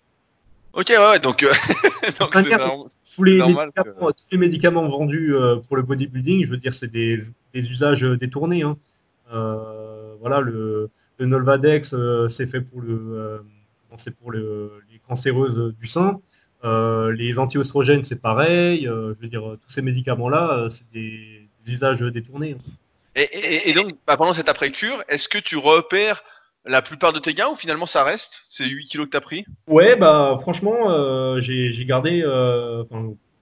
Ok, ouais, donc. euh, c'est. Tous les, Normal que- médicaments, tous les médicaments vendus euh, pour le bodybuilding, je veux dire, c'est des, des usages euh, détournés. hein. Euh, voilà, le, le Nolvadex, c'est fait pour, le, c'est pour le- les cancéreuses du sein. Les anti-oestrogènes, c'est pareil. Je veux dire, tous ces médicaments-là, c'est des, des usages détournés. hein. Et, et, et donc, bah, pendant cette après-cure, est-ce que tu repères la plupart de tes gains ou finalement ça reste? C'est 8 kilos que t'as pris? Ouais, bah franchement, euh, j'ai gardé, euh,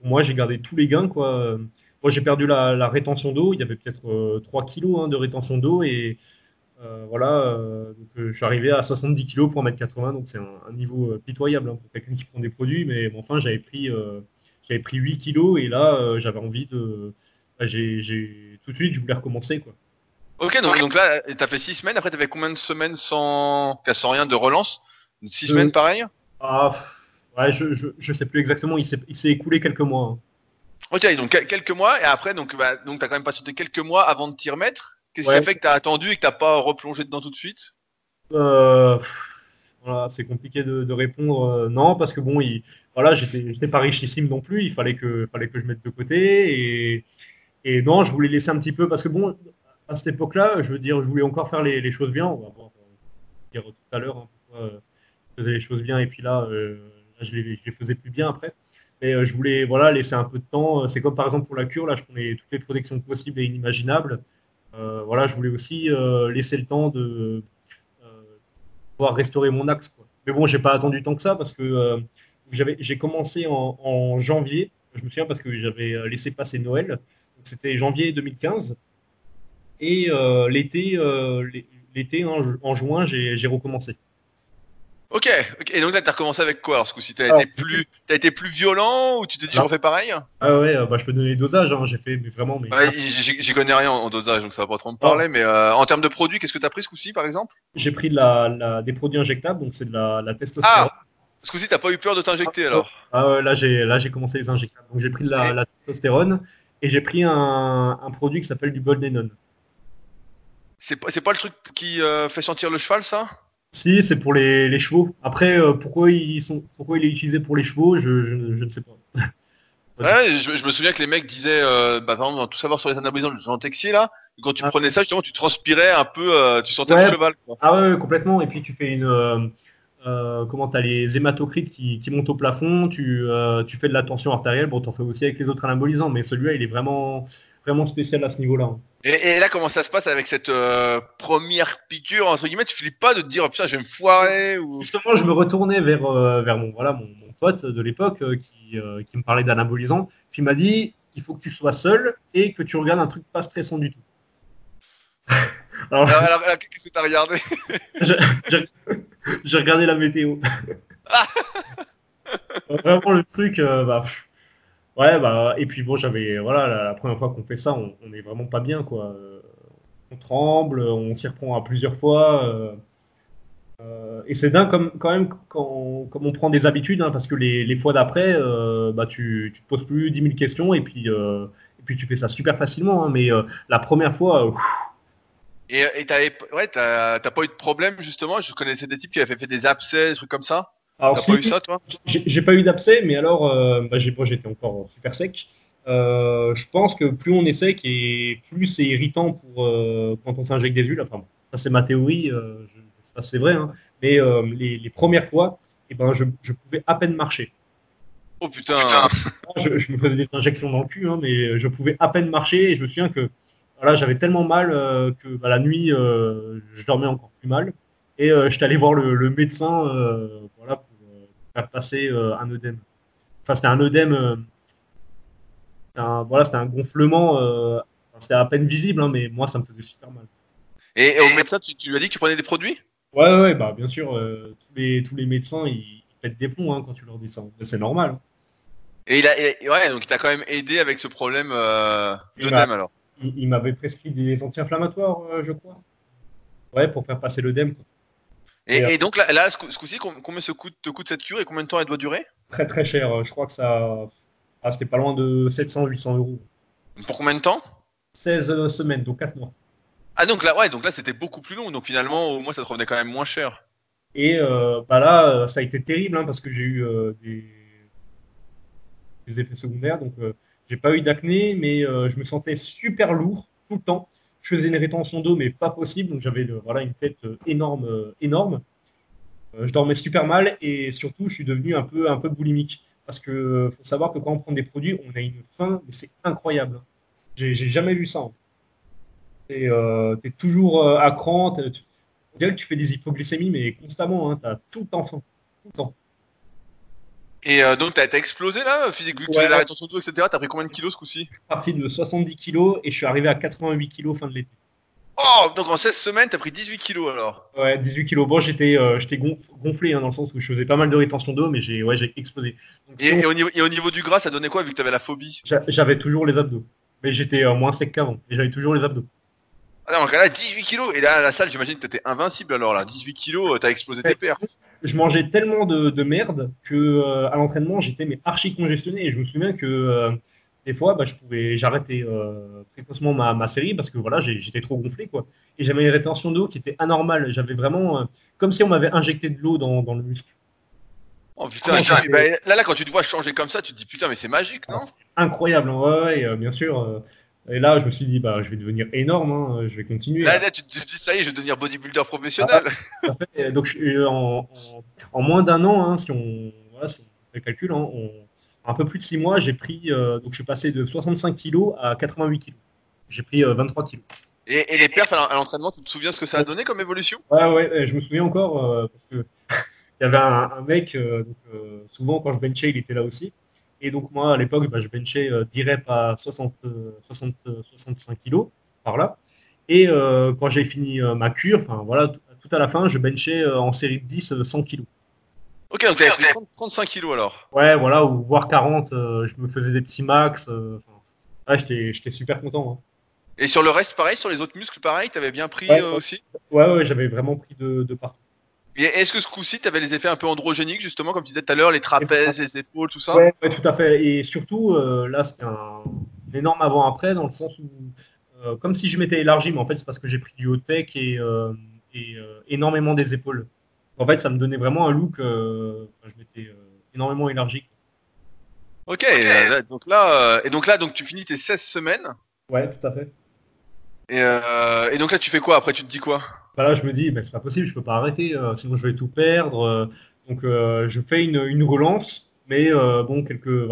moi, j'ai gardé tous les gains, quoi. Moi, j'ai perdu la, rétention d'eau. Il y avait peut-être euh, 3 kilos hein, de rétention d'eau et euh, voilà. euh, euh, je suis arrivé à 70 kilos pour 1m80, donc c'est un, niveau pitoyable hein, pour quelqu'un qui prend des produits. Mais bon, enfin, j'avais pris, j'avais pris 8 kilos et là, j'avais envie de, bah, j'ai tout de suite, je voulais recommencer, quoi. Ok, donc, donc là, t'as fait 6 semaines, après t'avais combien de semaines sans, sans rien de relance? 6 Euh, semaines pareil Ah, Ouais, je, je, je sais plus exactement, il s'est écoulé quelques mois. hein. Ok, donc quel- quelques mois, et après, donc, bah, donc t'as quand même patienté quelques mois avant de t'y remettre. Qu'est-ce qui a fait que t'as attendu et que t'as pas replongé dedans tout de suite? Euh, voilà, c'est compliqué de, de répondre. euh, non, parce que bon, il, voilà, j'étais pas richissime non plus. Il fallait que, fallait que je mette de côté. Et, et non, je voulais laisser un petit peu parce que bon, à cette époque-là, je veux dire, je voulais encore faire les, choses bien. On va voir, euh, dire tout à l'heure hein, pourquoi euh, je faisais les choses bien et puis là, euh, je, les, les faisais plus bien après. Mais je voulais voilà laisser un peu de temps. C'est comme par exemple pour la cure, là, je prenais toutes les protections possibles et inimaginables. Voilà, je voulais aussi laisser le temps de pouvoir restaurer mon axe. Mais bon, j'ai pas attendu tant que ça parce que j'ai commencé en, janvier. Je me souviens parce que j'avais laissé passer Noël. C'était janvier 2015. Et euh, l'été, euh, l'é- l'été hein, en juin, j'ai, recommencé. Ok. Et donc là, t'as recommencé avec quoi? Alors ce coup-ci T'as Alors, été plus, t'as été plus violent ou tu t'es dit je Alors- refais pareil? Ah ouais, euh, bah, je peux donner les dosages. Hein, j'ai fait mais vraiment. Mais... Ouais, J'y connais rien en dosage, donc ça va pas trop me parler. Mais euh, en termes de produits, qu'est-ce que t'as pris ce coup-ci, par exemple? J'ai pris de la, la- des produits injectables, donc c'est de la, la testostérone. Ah Ce coup-ci, t'as pas eu peur de t'injecter Ah, alors? Ah ouais, là j'ai commencé les injectables. Donc j'ai pris de la, testostérone et j'ai pris un, un produit qui s'appelle du Boldenon. C'est pas, pas le truc qui euh, fait sentir le cheval, ça? Si, c'est pour les, les chevaux. Après, euh, pourquoi ils sont pourquoi il est utilisé pour les chevaux, je, je, je ne sais pas. Ouais, je, je me souviens que les mecs disaient, euh, bah, par exemple, dans tout savoir sur les anabolisants, le Jean Texier, là, quand tu Ah. prenais ça, justement, tu transpirais un peu, euh, tu sentais Ouais. le cheval. Quoi. Ah ouais, complètement. Et puis tu fais une comment t'as les hématocrites qui, qui montent au plafond. Tu tu fais de la tension artérielle. Bon, t'en fais aussi avec les autres anabolisants, mais celui-là, il est vraiment vraiment spécial à ce niveau-là. hein. Et, et là, comment ça se passe avec cette euh, première piqûre, entre guillemets? Tu flippes pas de te dire, oh, putain, je vais me foirer ou... Justement, je me retournais vers, euh, vers mon, voilà, mon, mon pote de l'époque euh, qui, qui me parlait d'anabolisant, qui m'a dit il faut que tu sois seul et que tu regardes un truc pas stressant du tout. Alors, Alors, alors, alors, qu'est-ce que t'as regardé? J'ai regardé la météo. Vraiment le truc, bah, pff. Ouais, bah, et puis bon, j'avais, voilà, la, première fois qu'on fait ça, on, on est vraiment pas bien, quoi. Euh, On tremble, on s'y reprend à plusieurs fois. euh, euh, et c'est dingue comme, quand même quand, comme on prend des habitudes, hein, parce que les, les fois d'après, bah, tu, tu te poses plus 10 000 questions et puis, et puis tu fais ça super facilement. hein, mais la première fois, Et ouais, t'as t'as pas eu de problème, justement? Je connaissais des types qui avaient fait des abcès, des trucs comme ça? Alors T'as si- pas eu ça, toi? J'ai j'ai pas eu d'abcès, mais alors, euh, bah, j'ai- moi j'étais encore super sec. Euh, je pense que plus on est sec et plus c'est irritant pour euh, quand on s'injecte des huiles. Enfin, bon, ça c'est ma théorie, euh, je, je sais pas si c'est vrai, hein, mais euh, les, les premières fois, eh ben, je, je pouvais à peine marcher. Oh putain, Je, je me faisais des injections dans le cul, hein, mais je pouvais à peine marcher et je me souviens que voilà, j'avais tellement mal euh, que bah, la nuit, euh, je dormais encore plus mal. Et euh, j'étais allé voir le, le médecin euh, voilà, pour faire passer euh, un œdème. Enfin, c'était un œdème, euh, c'était un, voilà, c'était un gonflement, euh, enfin, c'était à peine visible, hein, mais moi, ça me faisait super mal. Et, et au médecin, tu, tu lui as dit que tu prenais des produits? Ouais, ouais, bah, bien sûr, euh, tous, les, tous les médecins, ils, ils pètent des plombs hein, quand tu leur dis ça. C'est normal. hein. Et il a, et- ouais, donc il t'a quand même aidé avec ce problème euh, alors. Il, il m'avait prescrit des anti-inflammatoires, euh, je crois. Ouais, pour faire passer l'œdème. Quoi. Et, Et, euh, et donc là, là ce coup- ce coup-ci, com- combien se coûte, te coûte cette cure et combien de temps elle doit durer? Très très cher. Je crois que ça. Ah, c'était pas loin de 700-800 euros. Pour combien de temps? 16 euh, semaines, donc 4 mois. Ah donc là, ouais, donc là c'était beaucoup plus long. Donc finalement, au moins ça te revenait quand même moins cher. Et euh, bah là, ça a été terrible hein, parce que j'ai eu euh, des... des effets secondaires. Donc, euh, j'ai pas eu d'acné, mais je me sentais super lourd tout le temps. Je faisais une rétention d'eau, mais pas possible. Donc, j'avais voilà, une tête euh, énorme, euh, énorme. Euh, je dormais super mal et surtout, je suis devenu un peu, un peu boulimique. Parce que euh, faut savoir que quand on prend des produits, on a une faim, mais c'est incroyable. J'ai jamais vu ça. Tu es toujours euh, à cran. on que tu fais des hypoglycémies, mais constamment. Tu as tout le faim. Tout. Et euh, donc t'as explosé là, physique, vu que tu Ouais. faisais la rétention d'eau, etc. T'as pris combien de kilos ce coup-ci? Parti de 70 kilos et je suis arrivé à 88 kilos fin de l'été. Oh, donc en 16 semaines, t'as pris 18 kilos alors? Ouais, 18 kilos. Bon, j'étais euh, gonflé hein, dans le sens où je faisais pas mal de rétention d'eau, mais j'ai ouais, explosé. Donc, Et, au niveau, et au niveau du gras, ça donnait quoi vu que t'avais la phobie? J'a- J'avais toujours les abdos. Mais j'étais euh, moins sec qu'avant. Et j'avais toujours les abdos. Ah non, là, 18 kilos. Et là, à la salle, j'imagine que t'étais invincible alors là. 18 kilos, t'as explosé tes perfs. Je mangeais tellement de, merde que euh, à l'entraînement, j'étais mais archi congestionné. Et je me souviens que euh, des fois, bah, je pouvais, j'arrêtais euh, précocement ma, ma, série parce que voilà, j'étais trop gonflé, quoi. Et j'avais une rétention d'eau qui était anormale. J'avais vraiment comme si on m'avait injecté de l'eau dans, dans, le muscle. Oh putain, bah, là, là, quand tu te vois changer comme ça, tu te dis putain, mais c'est magique, non? Incroyable, ouais, bien sûr. Et là, je me suis dit, bah, je vais devenir énorme, hein, je vais continuer. Là, là tu te dis, ça y est, je vais devenir bodybuilder professionnel. Ah, donc, en, en, moins d'un an, hein, si, on, voilà, si on fait le calcul, hein, un peu plus de six mois, j'ai pris, euh, donc je suis passé de 65 kg à 88 kg. J'ai pris 23 euh, kg. Et, et, les perfs à l'entraînement, tu te souviens ce que ça a donné comme évolution? Ouais, ouais, je me souviens encore, euh, parce que il y avait un, mec, donc, souvent quand je benchais, il était là aussi. Et donc, moi, à l'époque, bah, je benchais euh, 10 reps à 60, 60, 65 kg par là. Et euh, quand j'ai fini euh, ma cure, enfin voilà, tout à la fin, je benchais euh, en série de 10 100 kg. Ok, donc tu pris 35 kg alors Ouais, voilà, ou voire 40, je me faisais des petits max. ouais, j'étais super content. Hein. Et sur le reste, pareil, sur les autres muscles, pareil, tu avais bien pris aussi? Ouais, ouais, j'avais vraiment pris de, de partout. Est-ce que ce coup-ci, tu avais les effets un peu androgéniques, justement, comme tu disais tout à l'heure, les trapèzes, les épaules, tout ça? Oui, tout à fait. Et surtout, euh, là, c'est un, énorme avant-après, dans le sens où, euh, comme si je m'étais élargi, mais en fait, c'est parce que j'ai pris du haut pec et, euh, énormément des épaules. En fait, ça me donnait vraiment un look, je m'étais énormément élargi. Ok, donc là, et donc là, donc tu finis tes 16 semaines Ouais, tout à fait. Et, et donc là, tu fais quoi? Après Tu te dis quoi? Bah là, je me dis, bah, c'est pas possible, je peux pas arrêter, euh, sinon je vais tout perdre. Euh. donc, euh, je fais une, une relance, mais bon, quelques,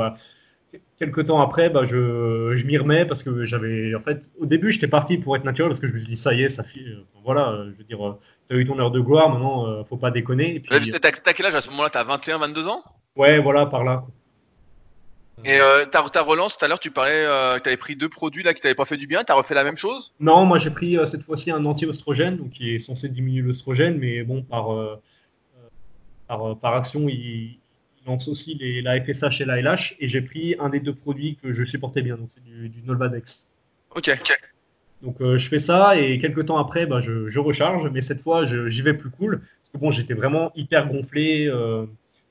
quelques temps après, bah, je, je m'y remets parce que j'avais, en fait, au début, j'étais parti pour être naturel parce que je me suis dit, ça y est, ça fait, voilà, je veux dire, tu as eu ton heure de gloire, maintenant, faut pas déconner. Et puis, t'as, quel âge à ce moment-là? T'as 21, 22 ans? Ouais, voilà, par là. Et euh, ta, ta, relance, tout à l'heure, tu parlais euh, que tu avais pris deux produits là qui t'avaient pas fait du bien. Tu as refait la même chose? Non, moi j'ai pris euh, cette fois-ci un anti-oestrogène, donc qui est censé diminuer l'oestrogène, mais bon, par, euh, par, par, action, il, lance aussi les, la FSH et la LH. Et j'ai pris un des deux produits que je supportais bien, donc c'est du, du, Nolvadex. Ok. ok. Donc je fais ça et quelques temps après, bah, je, je, recharge, mais cette fois, j'y vais plus cool. Parce que bon, j'étais vraiment hyper gonflé,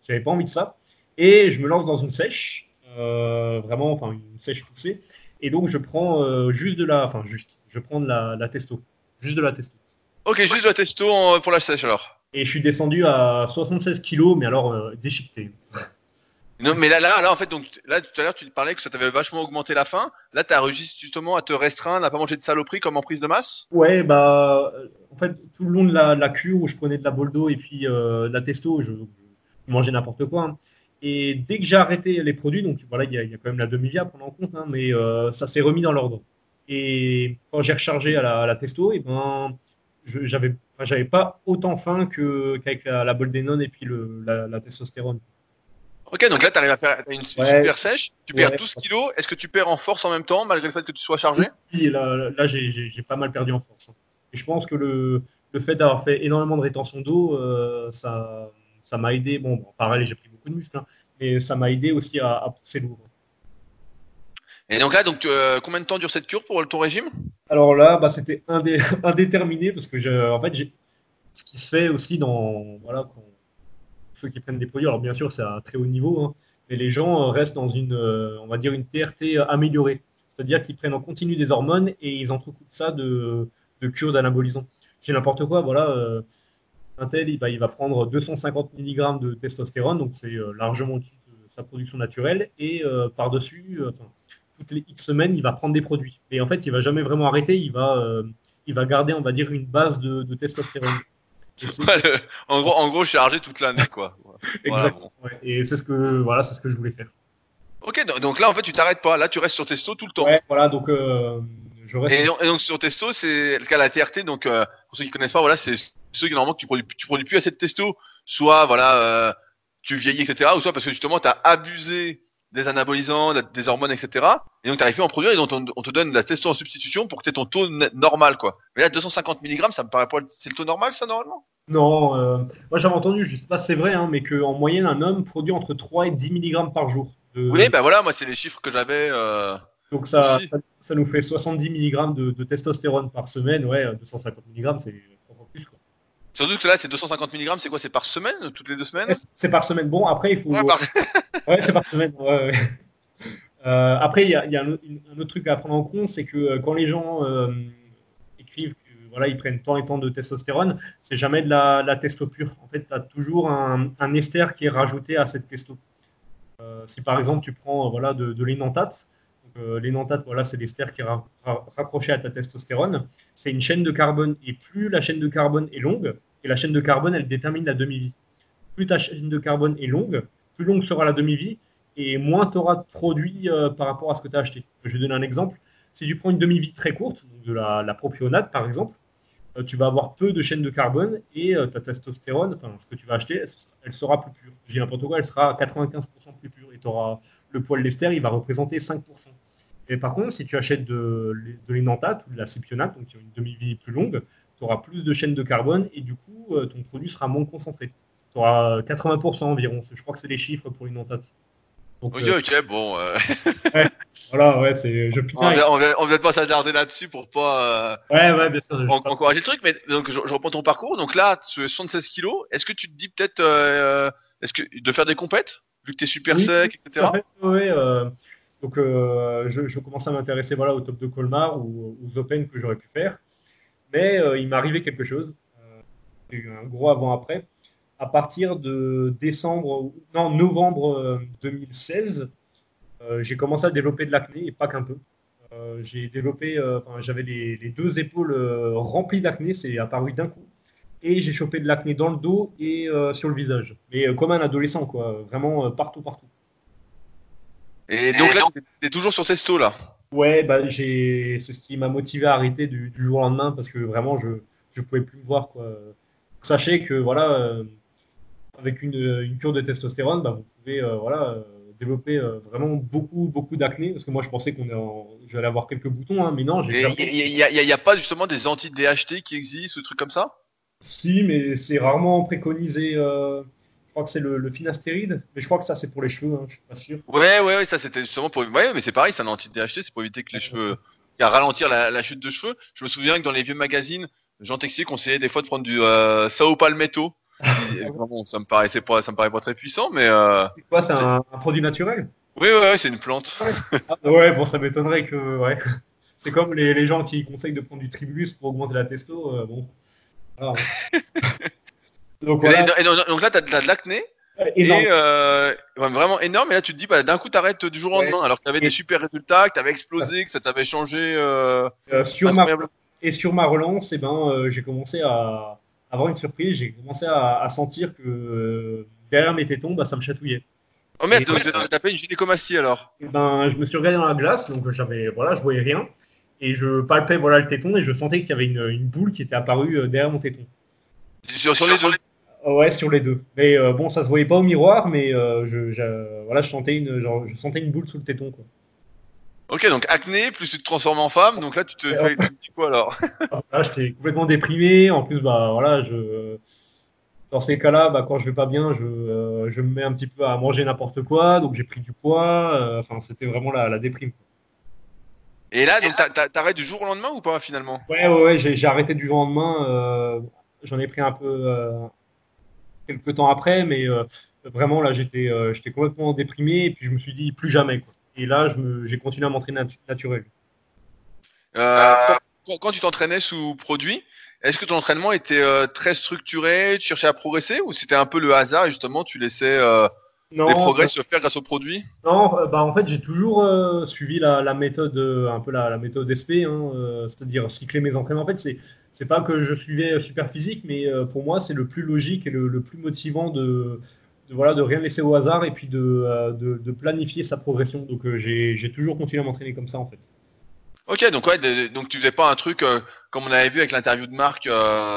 j'avais pas envie de ça. Et je me lance dans une sèche. Euh, vraiment, enfin une sèche poussée. Et donc je prends euh, juste de la, enfin juste, je prends de la, la, testo, juste de la testo. Ok, juste de la testo pour la sèche alors. Et je suis descendu à 76 kilos, mais alors euh, déchiqueté. Non, mais là, là, là, en fait, donc là, tout à l'heure, tu parlais que ça t'avait vachement augmenté la faim. Là, tu as réussi justement à te restreindre, à pas manger de saloperie comme en prise de masse? Ouais, bah, en fait, tout le long de la, la cure où je prenais de la boldo et puis euh, la testo, je, je mangeais n'importe quoi. Hein. Et dès que j'ai arrêté les produits, donc voilà, il y, a quand même la demi-vie à prendre en compte, hein, mais euh, ça s'est remis dans l'ordre. Et quand j'ai rechargé à la, testo, et eh ben, j'avais j'avais pas autant faim qu'avec la, la Boldenon et puis le, la, testostérone. Ok, donc là, tu arrives à faire une super sèche, tu perds 12 kilos. Est-ce que tu perds en force en même temps, malgré le fait que tu sois chargé? Oui, là, là j'ai pas mal perdu en force. Hein. Et je pense que le, le fait d'avoir fait énormément de rétention d'eau, euh, ça ça m'a aidé. Bon, bon, pareil, j'ai pris beaucoup de muscles, hein, mais ça m'a aidé aussi à, pousser lourd. Et donc là, donc, euh, combien de temps dure cette cure pour ton régime? Alors là, bah, c'était indé indéterminé parce que, je, en fait, ce qui se fait aussi dans voilà, ceux qui prennent des produits, alors bien sûr, c'est à très haut niveau, hein, mais les gens restent dans une, euh, on va dire, une TRT améliorée. C'est-à-dire qu'ils prennent en continu des hormones et ils entrecoupent ça de, de cure d'anabolisant. J'ai n'importe quoi, voilà. Euh, un tel, il va, il va prendre 250 mg de testostérone, donc c'est euh, largement au-dessus de sa production naturelle, et euh, par-dessus, euh, toutes les X semaines, il va prendre des produits. Et en fait, il va jamais vraiment arrêter, il va, il va garder, on va dire, une base de, testostérone. en, gros, en gros, chargé toute l'année, quoi. Exactement. Et c'est ce que, voilà, c'est ce que je voulais faire. Ok, donc là, en fait, tu t'arrêtes pas. Là, tu restes sur testo tout le temps. Ouais, voilà, donc je reste. Et donc, sur testo, c'est le cas de la TRT. Donc, pour ceux qui connaissent pas, voilà, c'est ceux qui normalement tu produis, tu produis plus assez de testo, soit voilà, euh, tu vieillis, etc., ou soit parce que justement tu as abusé des anabolisants, des hormones, etc. Et donc tu n'arrives plus à en produire et donc on, te donne de la testo en substitution pour que tu aies ton taux normal, quoi. Mais là, 250 mg, ça me paraît pas. C'est le taux normal, ça, normalement? Non, euh, moi j'avais entendu, je sais pas si c'est vrai, hein, mais qu'en moyenne, un homme produit entre 3 et 10 mg par jour. Oui, ben voilà, moi c'est les chiffres que j'avais. Euh, donc ça, ça, nous fait 70 mg de, de, testostérone par semaine, ouais, 250 mg, c'est Surtout que là, c'est 250 mg, c'est quoi C'est par semaine Toutes les deux semaines C'est par semaine. Bon, après, il faut. Ouais, par- Ouais, c'est par semaine. ouais, ouais. Euh, après, il y a, il y a un, un autre truc à prendre en compte, c'est que euh, quand les gens euh, écrivent que voilà, ils prennent tant et tant de testostérone, c'est jamais de la, la testo pure. En fait, tu as toujours un, un ester qui est rajouté à cette testo. Si par exemple tu prends voilà, de, de euh, l'énanthate, voilà, c'est l'ester qui est ra- ra- raccroché à ta testostérone, c'est une chaîne de carbone. Et plus la chaîne de carbone est longue, et la chaîne de carbone, elle détermine la demi-vie. Plus ta chaîne de carbone est longue, plus longue sera la demi-vie, et moins tu auras de produits euh, par rapport à ce que tu as acheté. Je vais donner un exemple. Si tu prends une demi-vie très courte, donc de la, propionate par exemple, euh, tu vas avoir peu de chaînes de carbone et ta testostérone, enfin ce que tu vas acheter, elle, sera plus pure. J'ai n'importe quoi, elle sera à 95% plus pure et tu auras le poil d'ester, il va représenter 5%. Et par contre, si tu achètes de, de l'énanthate ou de la cipionate, donc qui ont une demi-vie plus longue, tu auras plus de chaînes de carbone et du coup, euh, ton produit sera moins concentré. Tu auras 80% environ. Je crois que c'est les chiffres pour l'énanthate. Donc, Ok, euh, ok, bon. euh, voilà, ouais, c'est. Je, on putain, va pas s'attarder là-dessus pour pas euh, ouais, ouais, bien sûr. encourager le truc, mais donc je, je reprends ton parcours. Donc là, tu es 76 kilos. Est-ce que tu te dis peut-être est-ce que de faire des compètes vu que tu es super Oui, sec, etc. En fait, ouais, donc, euh, je, commençais à m'intéresser voilà, au top de Colmar ou aux Open que j'aurais pu faire. Mais euh, il m'est arrivé quelque chose. Euh, a eu un gros avant-après. À partir de décembre, non, novembre euh, 2016, euh, j'ai commencé à développer de l'acné et pas qu'un peu. J'ai développé, j'avais les, deux épaules remplies d'acné, c'est apparu d'un coup. Et j'ai chopé de l'acné dans le dos et sur le visage. Mais comme un adolescent, quoi. Vraiment partout, partout. Et donc là, tu es toujours sur testo là? Ouais, bah, j'ai... c'est ce qui m'a motivé à arrêter du, du jour au lendemain parce que vraiment, je ne pouvais plus me voir. Quoi. Sachez que voilà, euh, avec une, une cure de testostérone, bah, vous pouvez euh, voilà, euh, développer euh, vraiment beaucoup, beaucoup d'acné. Parce que moi, je pensais qu'on en... j'allais avoir quelques boutons, hein, mais non, j'ai il y, a- a- pas justement des anti-DHT qui existent ou des trucs comme ça? Si, mais c'est rarement préconisé. Je crois que c'est le, le finastéride, mais je crois que ça, c'est pour les cheveux, hein, je suis pas sûr. Ouais, ouais, ouais, ça c'était justement pour. Ouais, mais c'est pareil, c'est un anti-DHT, c'est pour éviter que les cheveux. à ralentir la, la chute de cheveux. Je me souviens que dans les vieux magazines, Jean Texier conseillait des fois de prendre du euh, Sao Palmetto. Et vraiment, ça me paraissait pas, ça me paraît pas très puissant, mais euh... C'est quoi, c'est un, un produit naturel? Oui, ouais, ouais, c'est une plante. Ah, Ouais, bon, ça m'étonnerait que. Ouais. C'est comme les, les gens qui conseillent de prendre du tribulus pour augmenter la testo. euh, bon. Donc voilà. et- et donc là, t'as de, l'acné. Énorme. Et euh, vraiment énorme. Et là, tu te dis, bah, d'un coup, t'arrêtes du jour au Ouais. lendemain, alors que t'avais Et- des super résultats, que t'avais explosé, que ça t'avait changé. Euh, Euh, sur ma, et sur ma relance, eh ben, euh, j'ai commencé à avoir une surprise. J'ai commencé à, à sentir que derrière mes tétons, bah, ça me chatouillait. Oh merde, t'as fait une gynécomastie alors. Et ben, je me suis regardé dans la glace, donc j'avais, voilà, je voyais rien. Et je palpais voilà, le téton et je sentais qu'il y avait une, une boule qui était apparue derrière mon téton. Sur, sur les. Euh, Ouais, sur les deux. Mais euh, bon, ça se voyait pas au miroir, mais euh, je, je- voilà, je sentais une, genre, je sentais une boule sous le téton. Quoi. Ok, donc acné, plus tu te transformes en femme, donc là, tu te fais, tu te dis quoi alors Là, j'étais complètement déprimé. En plus, bah voilà, je, dans ces cas-là, bah, quand je vais pas bien, je, euh, je me mets un petit peu à manger n'importe quoi. Donc j'ai pris du poids. euh, Enfin, c'était vraiment la, la déprime. Et là, donc, t'arrêtes du jour au lendemain ou pas finalement? Ouais, ouais, ouais. J'ai j'ai arrêté du jour au lendemain. euh, J'en ai pris un peu euh, quelques temps après, mais euh, vraiment là, j'étais, euh, j'étais complètement déprimé. Et puis je me suis dit plus jamais. Quoi. Et là, je me- j'ai continué à m'entraîner natu- naturel. Euh, quand, quand tu t'entraînais sous produit, est-ce que ton entraînement était euh, très structuré, tu cherchais à progresser ou c'était un peu le hasard et justement tu laissais euh, Non, les progrès se faire grâce au produit Non, euh, bah en fait j'ai toujours euh, suivi la, la méthode euh, un peu la, la méthode SP, hein, euh, c'est-à-dire cycler mes entraînements. En fait, c'est c'est pas que je suivais super physique, mais euh, pour moi c'est le plus logique et le, le plus motivant de, de voilà de rien laisser au hasard et puis de, de, de planifier sa progression. Donc j'ai toujours continué à m'entraîner comme ça en fait. Ok, donc ouais, donc tu faisais pas un truc comme on avait vu avec l'interview de Marc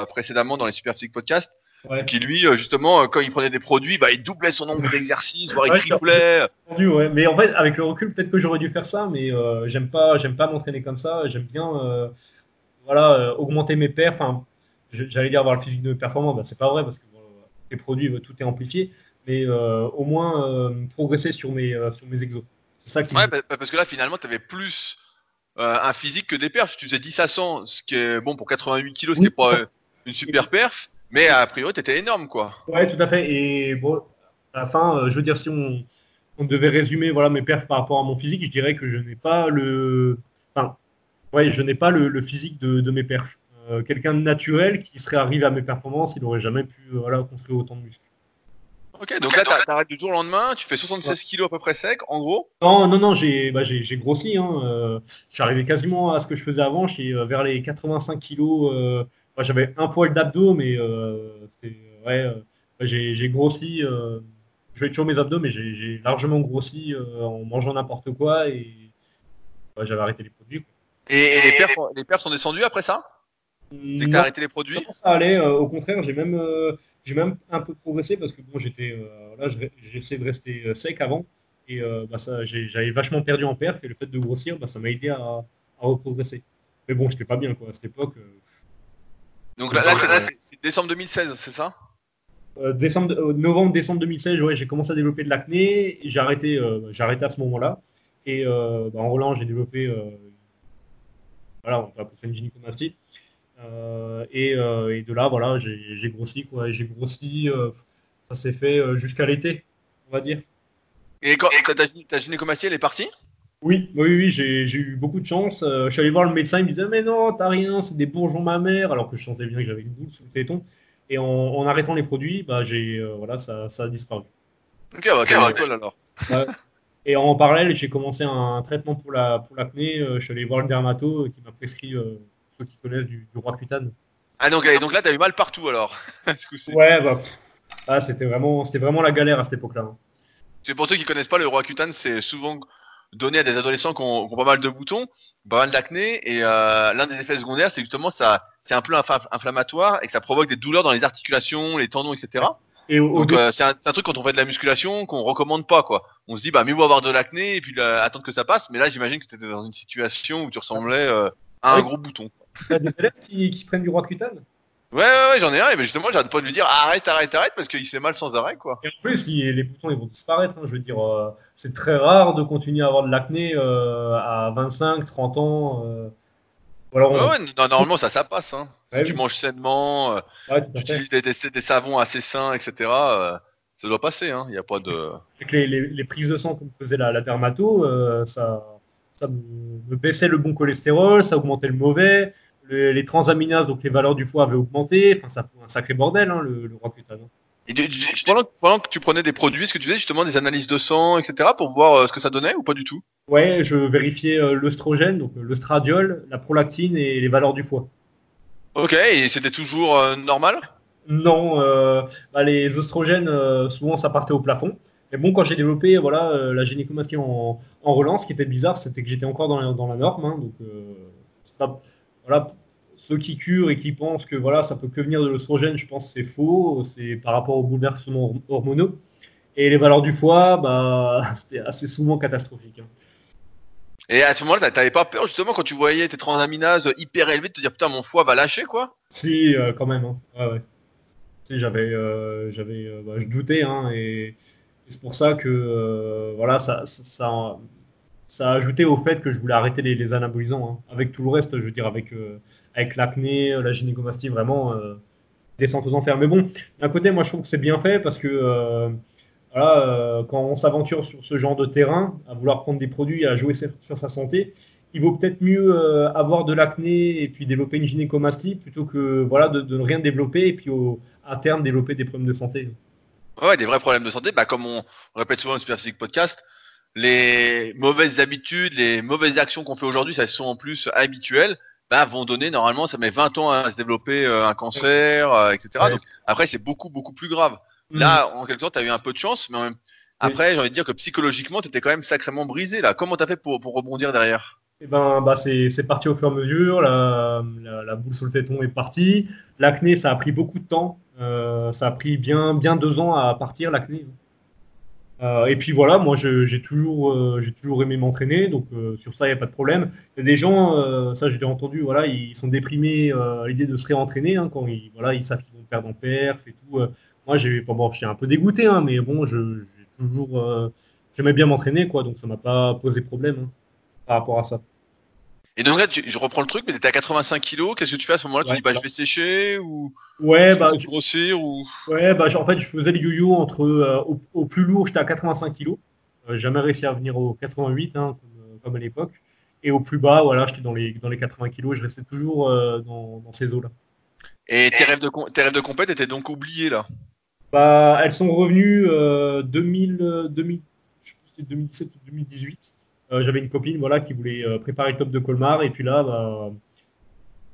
précédemment dans les Super Physique Podcast, Ouais. qui lui euh, justement euh, quand il prenait des produits, bah il doublait son nombre d'exercices, voire il triplait. Entendu, ouais. Mais en fait, avec le recul, peut-être que j'aurais dû faire ça, mais euh, j'aime pas, j'aime pas m'entraîner comme ça. J'aime bien, euh, voilà, euh, augmenter mes perfs. Enfin, j'allais dire avoir le physique de performant, bah, c'est pas vrai parce que bon, les produits, euh, tout est amplifié, mais au moins progresser sur mes, sur mes exos. C'est ça qui. Ouais, bah, bah, parce que là finalement tu avais plus euh, un physique que des perfs. Tu faisais 10 à 100, ce qui est bon pour 88 kilos, c'était Oui. pas euh, une super perf. Mais a priori, tu étais énorme, quoi. Ouais, tout à fait. Et bon, à la fin, euh, je veux dire, si on, on devait résumer voilà, mes perfs par rapport à mon physique, je dirais que je n'ai pas le. Enfin, ouais, je n'ai pas le, le physique de, de mes perfs. Euh, Quelqu'un de naturel qui serait arrivé à mes performances, il n'aurait jamais pu euh, voilà, construire autant de muscles. Ok, donc là, t'a- t'arrêtes du jour au lendemain, tu fais 76 kilos à peu près sec, en gros. Non, non, non, j'ai bah, grossi. Hein. euh, je suis arrivé quasiment à ce que je faisais avant. Je suis vers les 85 kilos. Moi, J'avais un poil d'abdos, mais euh, ouais, euh, j'ai j'ai grossi. euh, je fais toujours mes abdos, mais j'ai j'ai largement grossi euh, en mangeant n'importe quoi et ouais, j'avais arrêté les produits. quoi. Et, et les, perfs, les perfs sont descendus après ça? Dès que Non, t'as arrêté les produits? Non, ça allait. euh, au contraire, j'ai même, euh, j'ai même un peu progressé parce que bon, j'étais, euh, là, je- j'ai essayé de rester sec avant et euh, bah, ça, j'ai- j'avais vachement perdu en perf et le fait de grossir, bah, ça m'a aidé à, à reprogresser. Mais bon, j'étais pas bien quoi à cette époque. Donc là, là, c'est décembre 2016, c'est ça? Euh, décembre, euh, novembre, décembre 2016, ouais, j'ai commencé à développer de l'acné. et J'ai arrêté, euh, j'ai arrêté à ce moment-là. Et euh, bah, en Roland, j'ai développé, euh, voilà, on va appeler ça une gynécomastie. Euh, et, euh, et de là, voilà, j'ai grossi, quoi. J'ai grossi, euh, ça s'est fait jusqu'à l'été, on va dire. Et quand ta gynécomastie, elle est partie? Oui, oui, oui, j'ai eu beaucoup de chance. Euh, je suis allé voir le médecin, il me disait, mais non, t'as rien, c'est des bourgeons mammaires, alors que je sentais bien que j'avais une boule sous le téton. Et en, en arrêtant les produits, bah, j'ai, euh, voilà, ça, ça a disparu. Ok, bah, t'es Ouais. cool alors. Et en parallèle, j'ai commencé un traitement pour la pour l'acné. Euh, je suis allé voir le dermato qui m'a prescrit, ceux qui connaissent, du, du roi cutane. Ah, donc, et donc là, t'as eu mal partout alors. ce. Ouais, bah, ah, c'était vraiment, vraiment la galère à cette époque-là. hein. C'est pour ceux qui connaissent pas le roi cutane, c'est souvent donné à des adolescents qui ont, qui ont pas mal de boutons, pas mal d'acné, et euh, l'un des effets secondaires, c'est justement ça, c'est un peu inflammatoire et que ça provoque des douleurs dans les articulations, les tendons, etc. Et au, au Donc dé- euh, c'est un, truc quand on fait de la musculation qu'on recommande pas quoi. On se dit bah mieux vaut avoir de l'acné et puis euh, attendre que ça passe. Mais là j'imagine que tu étais dans une situation où tu ressemblais euh, à un Oui. gros bouton. t'as des élèves qui, qui prennent du roi cutane. Ouais ouais, ouais j'en ai un et ben, justement j'arrête pas de lui dire arrête arrête arrête parce qu'il se fait mal sans arrêt quoi. Et en plus, les, les boutons ils vont disparaître. hein. Je veux dire, euh, c'est très rare de continuer à avoir de l'acné euh, à 25, 30 ans. euh. Ou alors, on- Ouais, ouais, non, normalement ça ça passe. Hein. Ouais, si tu manges sainement, euh, tu utilises des, des, des savons assez sains etc. euh, ça doit passer hein. Il y a pas de. Avec les, les- les prises de sang comme faisait la, la dermato, ça, ça me, baissait le bon cholestérol, ça augmentait le mauvais, le- les transaminases, donc les valeurs du foie avaient augmenté. Enfin, ça un sacré bordel, hein, le, le roi cutane. hein. Et du- du- pendant, que- pendant que tu prenais des produits, est-ce que tu faisais justement des analyses de sang etc. pour voir euh, ce que ça donnait ou pas du tout? Ouais, je vérifiais euh, l'œstrogène, donc euh, l'œstradiol, la prolactine et les valeurs du foie. Ok, et c'était toujours euh, normal? Non, euh, bah, les oestrogènes, euh, souvent ça partait au plafond. Mais bon, quand j'ai développé voilà, la gynécomastie en, en relance, ce qui était bizarre, c'était que j'étais encore dans la, dans la norme. hein, donc, c'est pas, voilà, ceux qui curent et qui pensent que voilà, ça peut que venir de l'oestrogène, je pense que c'est faux. C'est par rapport aux bouleversements hor- hormonaux. Et les valeurs du foie, bah, c'était assez souvent catastrophique. hein. Et à ce moment-là, t'a- t'avais pas peur justement quand tu voyais tes transaminases hyper élevées de te dire putain mon foie va lâcher quoi? Si, euh, quand même. hein. Ouais, ouais. Si, j'avais, euh, j'avais, euh, bah, je doutais, hein, et, et c'est pour ça que, voilà, ça, ça, ça, ça a ajouté au fait que je voulais arrêter les, anabolisants. hein. Avec tout le reste, je veux dire, avec, euh, avec l'acné, euh, la gynécomastie, vraiment euh, descente aux enfers. Mais bon, d'un côté, moi, je trouve que c'est bien fait parce que, euh, quand on s'aventure sur ce genre de terrain, à vouloir prendre des produits, à jouer sur, sa santé, il vaut peut-être mieux avoir de l'acné et puis développer une gynécomastie plutôt que voilà de, ne rien développer et puis à terme développer des problèmes de santé. Ouais, des vrais problèmes de santé. Bah comme on, on répète souvent dans le Super Physique Podcast, les mauvaises habitudes, les mauvaises actions qu'on fait aujourd'hui, ça sont en plus habituelles, bah vont donner normalement, ça met 20 ans à se développer euh, un cancer, euh, etc. Ouais. Donc après c'est beaucoup beaucoup plus grave. Là, en quelque sorte, tu as eu un peu de chance, mais en même... après, j'ai envie de dire que psychologiquement, tu étais quand même sacrément brisé. là. Comment tu as fait pour, pour rebondir derrière? Et ben, bah, c'est c'est parti au fur et à mesure. La, la, la boule sur le téton est partie. L'acné, ça a pris beaucoup de temps. Euh, ça a pris bien, bien deux ans à partir, l'acné. Euh, et puis voilà, moi j'ai toujours, euh, j'ai toujours aimé m'entraîner, donc euh, sur ça il n'y a pas de problème. Il y a des gens, ça j'ai déjà entendu, voilà, ils sont déprimés à l'idée de se réentraîner hein, quand ils, voilà, ils savent qu'ils vont perdre en perf et tout. Moi j'ai, bon, j'étais un peu dégoûté, hein, mais bon, j'ai toujours, j'aimais bien m'entraîner, quoi, donc ça m'a pas posé problème hein, par rapport à ça. Et donc là, tu- je reprends le truc, mais t'étais à 85 kilos. Qu'est-ce que tu fais à ce moment-là? Tu dis, bah, je vais sécher ou Ouais, je bah, vais grossir ou. Ouais, bah, en fait, je faisais le yo-yo entre. euh, au, au plus lourd, j'étais à 85 kg. Euh, jamais réussi à venir au 88, hein, comme, euh, comme à l'époque. Et au plus bas, voilà, j'étais dans les, dans les 80 kg. Je restais toujours euh, dans, dans ces eaux-là. Et tes rêves de, tes rêves de compète étaient donc oubliés là? Bah, elles sont revenues euh, 2000, euh, 2000, je sais plus si c'était 2017 ou 2018. Euh, J'avais une copine voilà, qui voulait euh, préparer le top de Colmar. Et puis là, bah,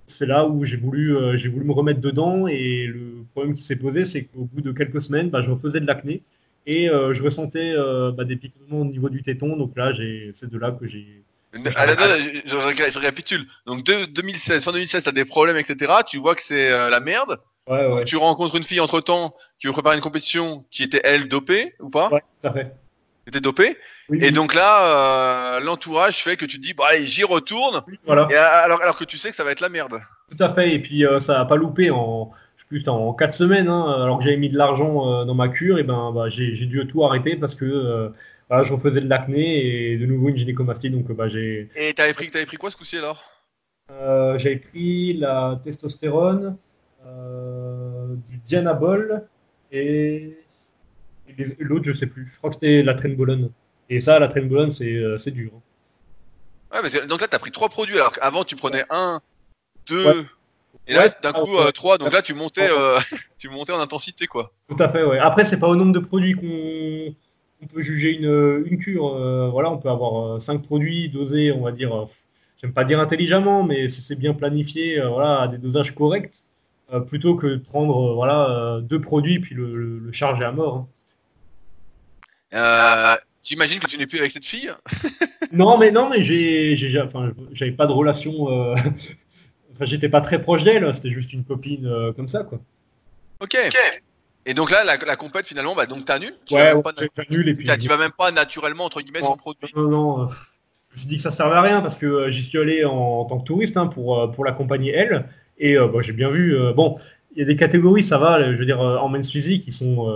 c'est là où j'ai voulu, euh, j'ai voulu me remettre dedans. Et le problème qui s'est posé, c'est qu'au bout de quelques semaines, bah, je refaisais de l'acné. Et je ressentais bah, des piquements au niveau du téton. Donc là, c'est de là que j'ai. Je, récapitule. Donc de- 2016, fin 2016, t'as des problèmes, etc. Tu vois que c'est euh, la merde. Ouais, ouais, Tu rencontres une fille entre temps qui veut préparer une compétition qui était elle dopée ou pas? Ouais, tout à fait. Dopée. Oui, Et oui, donc là, euh, l'entourage fait que tu te dis, bon allez, j'y retourne. oui, voilà. Et alors, alors que tu sais que ça va être la merde. Tout à fait. Et puis euh, ça n'a pas loupé en, je sais plus, en 4 semaines, hein, alors que j'avais mis de l'argent euh, dans ma cure, et ben bah, j'ai dû tout arrêter parce que voilà, je refaisais de l'acné et de nouveau une gynécomastie. Donc bah, j'ai Et t'avais pris, t'avais pris quoi ce coup-ci alors? J'avais pris la testostérone, du dianabol et l'autre je sais plus. Je crois que c'était la trenbolone. Et ça, la trenbolone, c'est euh, c'est dur. hein. Ouais, que- donc là, t'as pris trois produits alors qu'avant tu prenais un, deux. Ouais. Et là, Ouais, d'un coup, euh, trois. Donc là, tu montais, euh, tu montais en intensité, quoi. Tout à fait, ouais. Après, c'est pas au nombre de produits qu'on peut juger une, une cure. Euh, voilà, on peut avoir cinq produits dosés, on va dire, j'aime pas dire intelligemment, mais si c'est bien planifié, voilà, à des dosages corrects, plutôt que de prendre voilà, deux produits puis le, le- le charger à mort. hein. Euh, J'imagine que tu n'es plus avec cette fille. Non, mais non, mais j'ai, j'ai, enfin, j'avais pas de relation. euh, Enfin, j'étais pas très proche d'elle. C'était juste une copine euh, comme ça, quoi. Ok. Et donc là, la, la compète finalement, bah donc t'annules. Tu Ouais, vas ouais, j'annule et puis. tu vas même pas naturellement entre guillemets sans produit. Non, non, euh, je me suis dit que ça servait à rien parce que euh, j'y suis allé en, en tant que touriste hein, pour, euh, pour l'accompagner elle. Et euh, bah, j'ai bien vu. euh, bon, il y a des catégories, ça va. Je veux dire, euh, en men's physique, ils sont.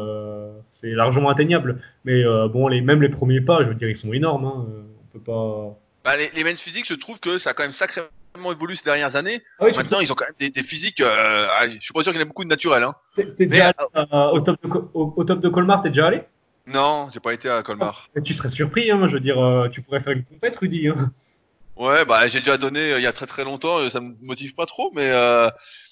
C'est largement atteignable. Mais euh, bon, les, même les premiers pas, je veux dire, ils sont énormes. Hein, euh, on peut pas. Bah, les, les men's physiques, je trouve que ça a quand même sacrément évolué ces dernières années. Ah oui, Maintenant, ils ont quand même des, des physiques. euh, ah, je suis pas sûr qu'il y en ait beaucoup de naturels. Hein. déjà allé, euh, au, top de, au, au top de Colmar, t'es déjà allé? Non, j'ai pas été à Colmar. Tu serais surpris. Hein, je veux dire, tu pourrais faire une compète, Rudy. Hein. Ouais, bah j'ai déjà donné il y a très très longtemps. Ça me motive pas trop, mais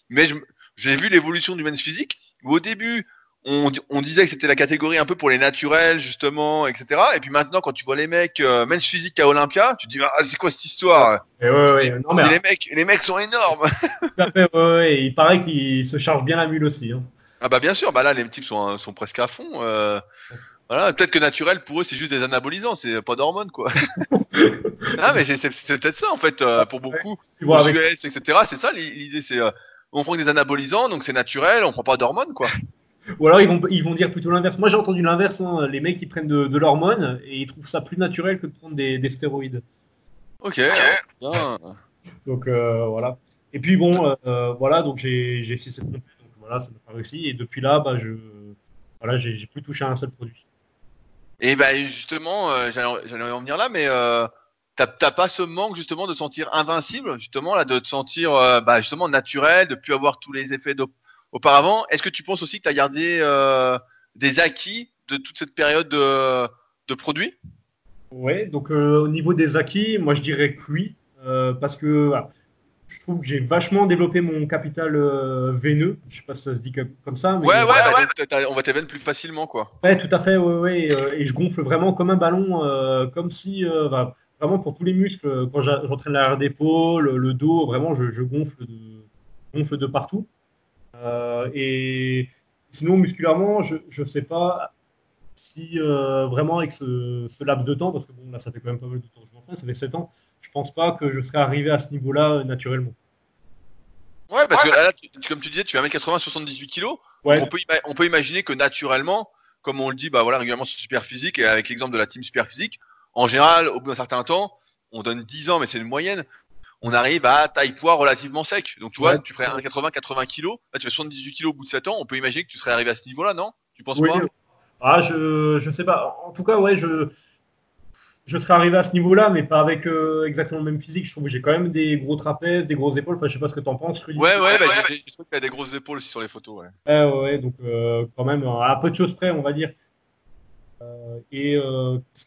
mais j'ai vu l'évolution du men's physique. Au début, on, di- on disait que c'était la catégorie un peu pour les naturels justement, etc. Et puis maintenant, quand tu vois les mecs euh, men's physique à Olympia, tu te dis ah, c'est quoi cette histoire? Ouais, ouais, non, mais les mecs, les mecs sont énormes. tout à fait, ouais, ouais, et il paraît qu'il se charge bien la mule aussi. Hein. Ah bah bien sûr, bah là les types sont, sont presque à fond. euh, voilà, peut-être que naturel pour eux c'est juste des anabolisants, c'est pas d'hormones quoi. ah mais c'est- peut-être ça en fait euh, pour beaucoup. Tu vois, avec US, etc. C'est ça l'i- l'idée, c'est euh, on prend des anabolisants, donc c'est naturel, on prend pas d'hormones quoi. Ou alors ils vont, ils vont dire plutôt l'inverse. Moi j'ai entendu l'inverse, hein. les mecs ils prennent de, de l'hormone et ils trouvent ça plus naturel que de prendre des, des stéroïdes. Ok. bien. Donc euh, voilà. Et puis bon, euh, voilà, donc j'ai j'ai essayé cette compète, donc voilà, ça n'a pas réussi. Et depuis là, bah, je, voilà, j'ai j'ai plus touché à un seul produit. Et bah justement, euh, j'allais en venir là, mais euh, t'as t'as pas ce manque justement de te sentir invincible, justement là, de te sentir euh, bah, justement naturel, de plus avoir tous les effets d'au- auparavant. Est-ce que tu penses aussi que tu as gardé euh, des acquis de toute cette période de, de produits? Ouais, donc euh, au niveau des acquis, moi je dirais que oui, euh, parce que je trouve que j'ai vachement développé mon capital veineux. Je sais pas si ça se dit comme ça. mais- Ouais, ouais, bah, on va t'évendre plus facilement quoi. Ouais, tout à fait, ouais, ouais, et, et je gonfle vraiment comme un ballon, comme si, bah, vraiment pour tous les muscles, quand j'entraîne l'arrière d'épaule, le dos, vraiment, je, je gonfle, de, gonfle de partout. Euh, et sinon, musculairement, je ne sais pas si euh, vraiment avec ce, ce laps de temps, parce que bon, là, ça fait quand même pas mal de temps que je m'entraîne, ça fait 7 ans, je pense pas que je serais arrivé à ce niveau-là euh, naturellement. Ouais, parce que là, tu- tu- comme tu disais, tu vas 1m80, 78 kilos. Ouais, Donc on, peut ima- on peut imaginer que naturellement, comme on le dit bah voilà régulièrement sur Super Physique et avec l'exemple de la team Super Physique, en général, au bout d'un certain temps, on donne 10 ans, mais c'est une moyenne, on arrive à taille poids relativement sec. Donc tu vois, Ouais. tu ferais 1,80, 80 kilos, là tu fais 78 kilos au bout de 7 ans, on peut imaginer que tu serais arrivé à ce niveau-là, non? Tu penses Oui, pas Ah, je, je sais pas. En tout cas, ouais, je. je serais arrivé à ce niveau-là, mais pas avec euh, exactement le même physique. Je trouve que j'ai quand même des gros trapèzes, des grosses épaules. Enfin, je sais pas ce que tu en penses, Rudy. Ouais, ouais, bah, j'ai trouvé que tu des grosses épaules aussi sur les photos. Ouais, ouais, ouais donc euh, quand même, à peu de choses près, on va dire. Euh, et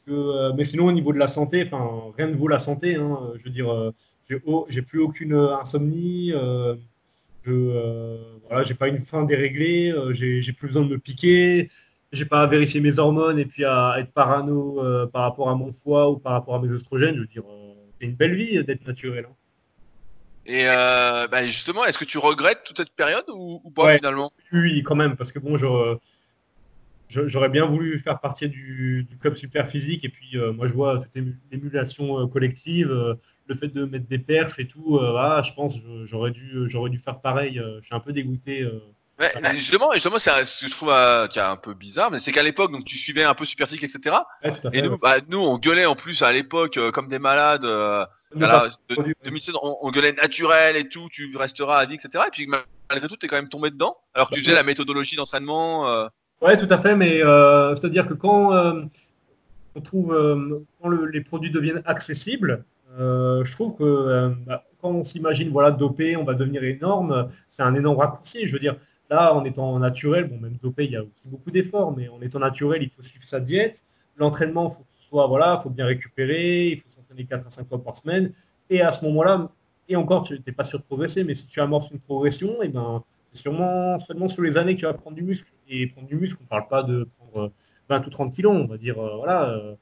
que, mais sinon, au niveau de la santé, enfin, rien ne vaut la santé. Hein, je veux dire, j'ai plus aucune insomnie. je voilà, j'ai pas une faim déréglée. j'ai plus besoin de me piquer j'ai pas à vérifier mes hormones et puis à être parano euh, par rapport à mon foie ou par rapport à mes oestrogènes. Je veux dire, euh, c'est une belle vie d'être naturel. Hein. Et euh, bah, justement, est-ce que tu regrettes toute cette période ou, pas finalement? Oui, quand même, parce que bon, j'aurais bien voulu faire partie du, club super physique et puis moi je vois toute l'émulation collective, le fait de mettre des perfs et tout. je pense j'aurais dû, j'aurais dû faire pareil. je suis un peu dégoûté Ouais, justement, justement, c'est ce que je trouve euh, un peu bizarre, mais c'est qu'à l'époque, donc tu suivais un peu Superphysique, etc. et nous, bah, nous, on gueulait en plus à l'époque euh, comme des malades. Euh, de, 2016, on, gueulait naturel et tout, tu resteras à vie, etc. Et puis malgré tout, tu es quand même tombé dedans, alors que tu faisais la méthodologie d'entraînement. Euh... Ouais, tout à fait, mais c'est-à-dire que quand on trouve, quand les produits deviennent accessibles, je trouve que bah, quand on s'imagine voilà dopé, on va devenir énorme, c'est un énorme raccourci. Je veux dire, Là, en étant naturel, bon, même dopé, il y a aussi beaucoup d'efforts, mais en étant naturel, il faut suivre sa diète. L'entraînement, faut voilà, faut bien récupérer, il faut s'entraîner 4 à 5 fois par semaine. Et à ce moment-là, et encore, tu n'es pas sûr de progresser, mais si tu amorces une progression, et eh ben, c'est sûrement seulement sur les années que tu vas prendre du muscle. Et prendre du muscle, on ne parle pas de prendre 20 ou 30 kilos, on va dire, euh, voilà.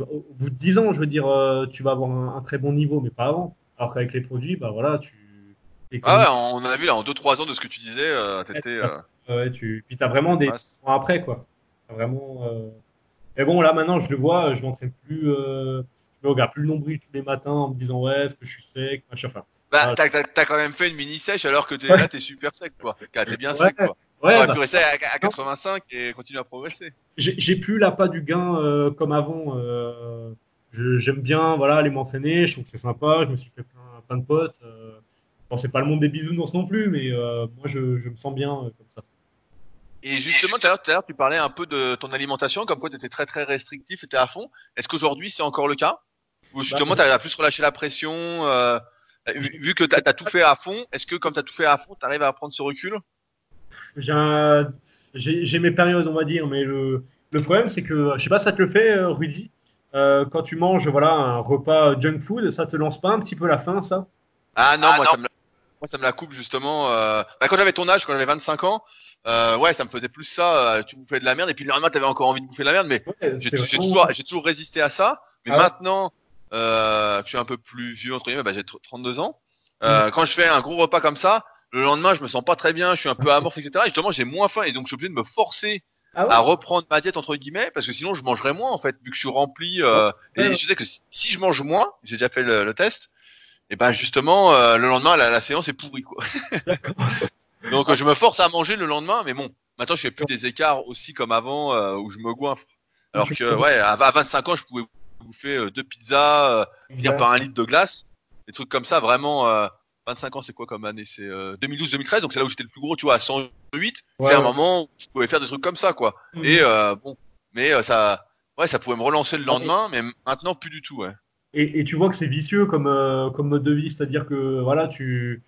Au bout de 10 ans, je veux dire, euh, tu vas avoir un, un, très bon niveau, mais pas avant. Alors qu'avec les produits, bah voilà, tu, ah ouais, on a vu là en 2-3 ans de ce que tu disais, euh, t'étais. Euh... Ouais, tu... Puis t'as vraiment des après quoi. vraiment. Euh... Mais bon, là maintenant, je le vois, je m'entraîne plus. Euh... Je me regarde plus le nombril tous les matins en me disant ouais, est-ce que je suis sec, machin. Enfin, bah, t'as, t'as, quand même fait une mini sèche alors que t'es, là, t'es super sec quoi. T'es bien sec quoi. Ouais, bah, pu rester à, à, 85 et continuer à progresser. J'ai, plus l'appât du gain euh, comme avant. Euh, j'aime bien voilà, aller m'entraîner, je trouve que c'est sympa, je me suis fait plein, plein de potes. Euh, Bon, c'est pas le monde des bisounours non plus, mais euh, moi, je, me sens bien euh, comme ça. Et justement, tout à l'heure, tu parlais un peu de ton alimentation, comme quoi tu étais très très restrictif, c'était à fond. Est-ce qu'aujourd'hui, c'est encore le cas? Ou justement, bah, tu as plus relâché la pression euh, vu, que tu as, tout fait à fond, est-ce que comme tu as tout fait à fond, tu arrives à prendre ce recul? J'ai mes périodes, on va dire, mais le, le problème, c'est que, je sais pas, ça te le fait, Rudy Quand tu manges voilà, un repas junk food, ça te lance pas un petit peu la faim, ça? Ah non, ah moi, Ça me, moi, ça me la coupe justement. Euh... Bah, quand j'avais ton âge, quand j'avais 25 ans, euh, ouais, ça me faisait plus ça. Euh, tu bouffais de la merde et puis le lendemain, t'avais encore envie de bouffer de la merde. Mais j'ai toujours, j'ai toujours résisté à ça. Mais ah maintenant euh, que je suis un peu plus vieux entre guillemets, bah, j'ai 32 ans. Euh, mm. Quand je fais un gros repas comme ça, le lendemain, je me sens pas très bien, je suis un peu amorphe, etc. Et justement, j'ai moins faim et donc je suis obligé de me forcer ah à reprendre ma diète entre guillemets parce que sinon je mangerais moins en fait vu que je suis rempli. Euh, et je sais que si, je mange moins, j'ai déjà fait le, le test et ben justement euh, le lendemain la, séance est pourrie quoi. Donc je me force à manger le lendemain, mais bon, maintenant je fais plus des écarts aussi comme avant euh, où je me goinfre. Alors que ouais, à 25 ans je pouvais bouffer euh, deux pizzas, finir par un litre de glace, des trucs comme ça vraiment. 25 ans c'est quoi comme année? C'est 2012-2013, donc c'est là où j'étais le plus gros, tu vois, à 108. c'est un moment où je pouvais faire des trucs comme ça quoi. Mhm. Et bon, mais ça, ouais, ça pouvait me relancer le lendemain, mais maintenant plus du tout ouais. Et, tu vois que c'est vicieux comme, euh, comme mode de vie, c'est-à-dire que voilà, tu,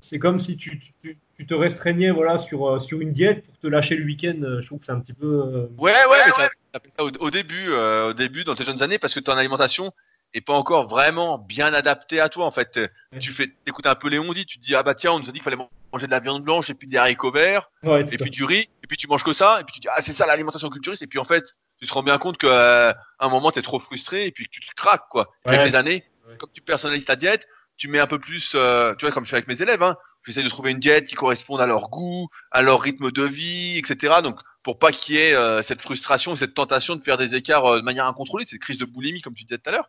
c'est comme si tu, tu, tu, te restreignais voilà, sur, euh, sur une diète pour te lâcher le week-end. Je trouve que c'est un petit peu. Ouais, ouais, mais ça, ça au, début, euh, au début, dans tes jeunes années, parce que ton alimentation est pas encore vraiment bien adaptée à toi. En fait, tu fais, écoutes un peu Léon dit, tu te dis ah bah tiens, on nous a dit qu'il fallait manger de la viande blanche et puis des haricots verts et puis du riz et puis tu manges que ça et puis tu dis ah c'est ça l'alimentation culturiste et puis en fait tu te rends bien compte qu'à un moment, tu es trop frustré et puis que tu te craques, quoi. avec les années, comme tu personnalises ta diète, tu mets un peu plus, euh, tu vois, comme je fais avec mes élèves, hein, j'essaie de trouver une diète qui corresponde à leur goût, à leur rythme de vie, etc. Donc, pour pas qu'il y ait euh, cette frustration, cette tentation de faire des écarts euh, de manière incontrôlée, cette crise de boulimie, comme tu disais tout à l'heure.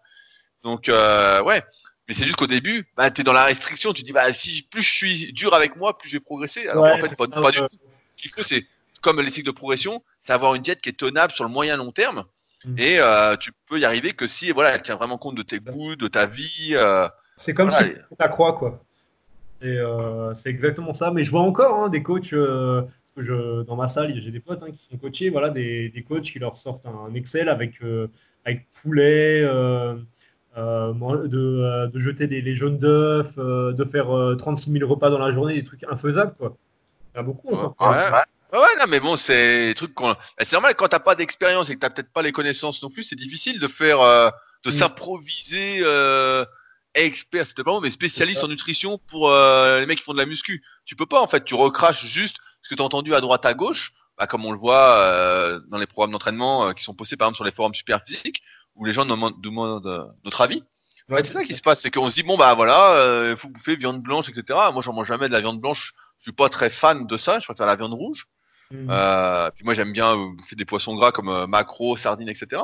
Donc, ouais. Mais c'est juste qu'au début, bah, tu es dans la restriction, tu dis, bah, si plus je suis dur avec moi, plus je vais progresser. Alors, en fait, pas, pas du tout. Ce qu'il faut, c'est, comme les cycles de progression, c'est avoir une diète qui est tenable sur le moyen long terme. Mm. Et euh, tu peux y arriver que si voilà, elle tient vraiment compte de tes goûts, de ta vie. Euh, c'est comme si tu croix, quoi. Et euh, c'est exactement ça. Mais je vois encore hein, des coachs, Parce que je, dans ma salle, j'ai des potes hein, qui sont coachés, voilà, des, des, coachs qui leur sortent un Excel avec, avec poulet, de, de, jeter les jaunes d'œufs, de faire 36 000 repas dans la journée, des trucs infaisables, quoi. Il y a beaucoup. Hein. Ouais, ouais, non, mais bon, c'est des trucs qu'on. C'est normal quand t'as pas d'expérience et que t'as peut-être pas les connaissances non plus, c'est difficile de faire, de mm. s'improviser euh, expert, c'est pas bon, mais spécialiste en nutrition pour euh, les mecs qui font de la muscu. Tu peux pas en fait, tu recraches juste ce que tu as entendu à droite à gauche, bah, comme on le voit euh, dans les programmes d'entraînement euh, qui sont postés par exemple sur les forums super physiques où les gens nous demandent notre avis. En fait, c'est ça qui se passe, c'est qu'on se dit bon bah voilà, il faut bouffer viande blanche, etc. Moi, j'en mange jamais de la viande blanche. Je suis pas très fan de ça. Je préfère la viande rouge. Mmh. puis moi, j'aime bien bouffer des poissons gras comme macro, sardines, etc.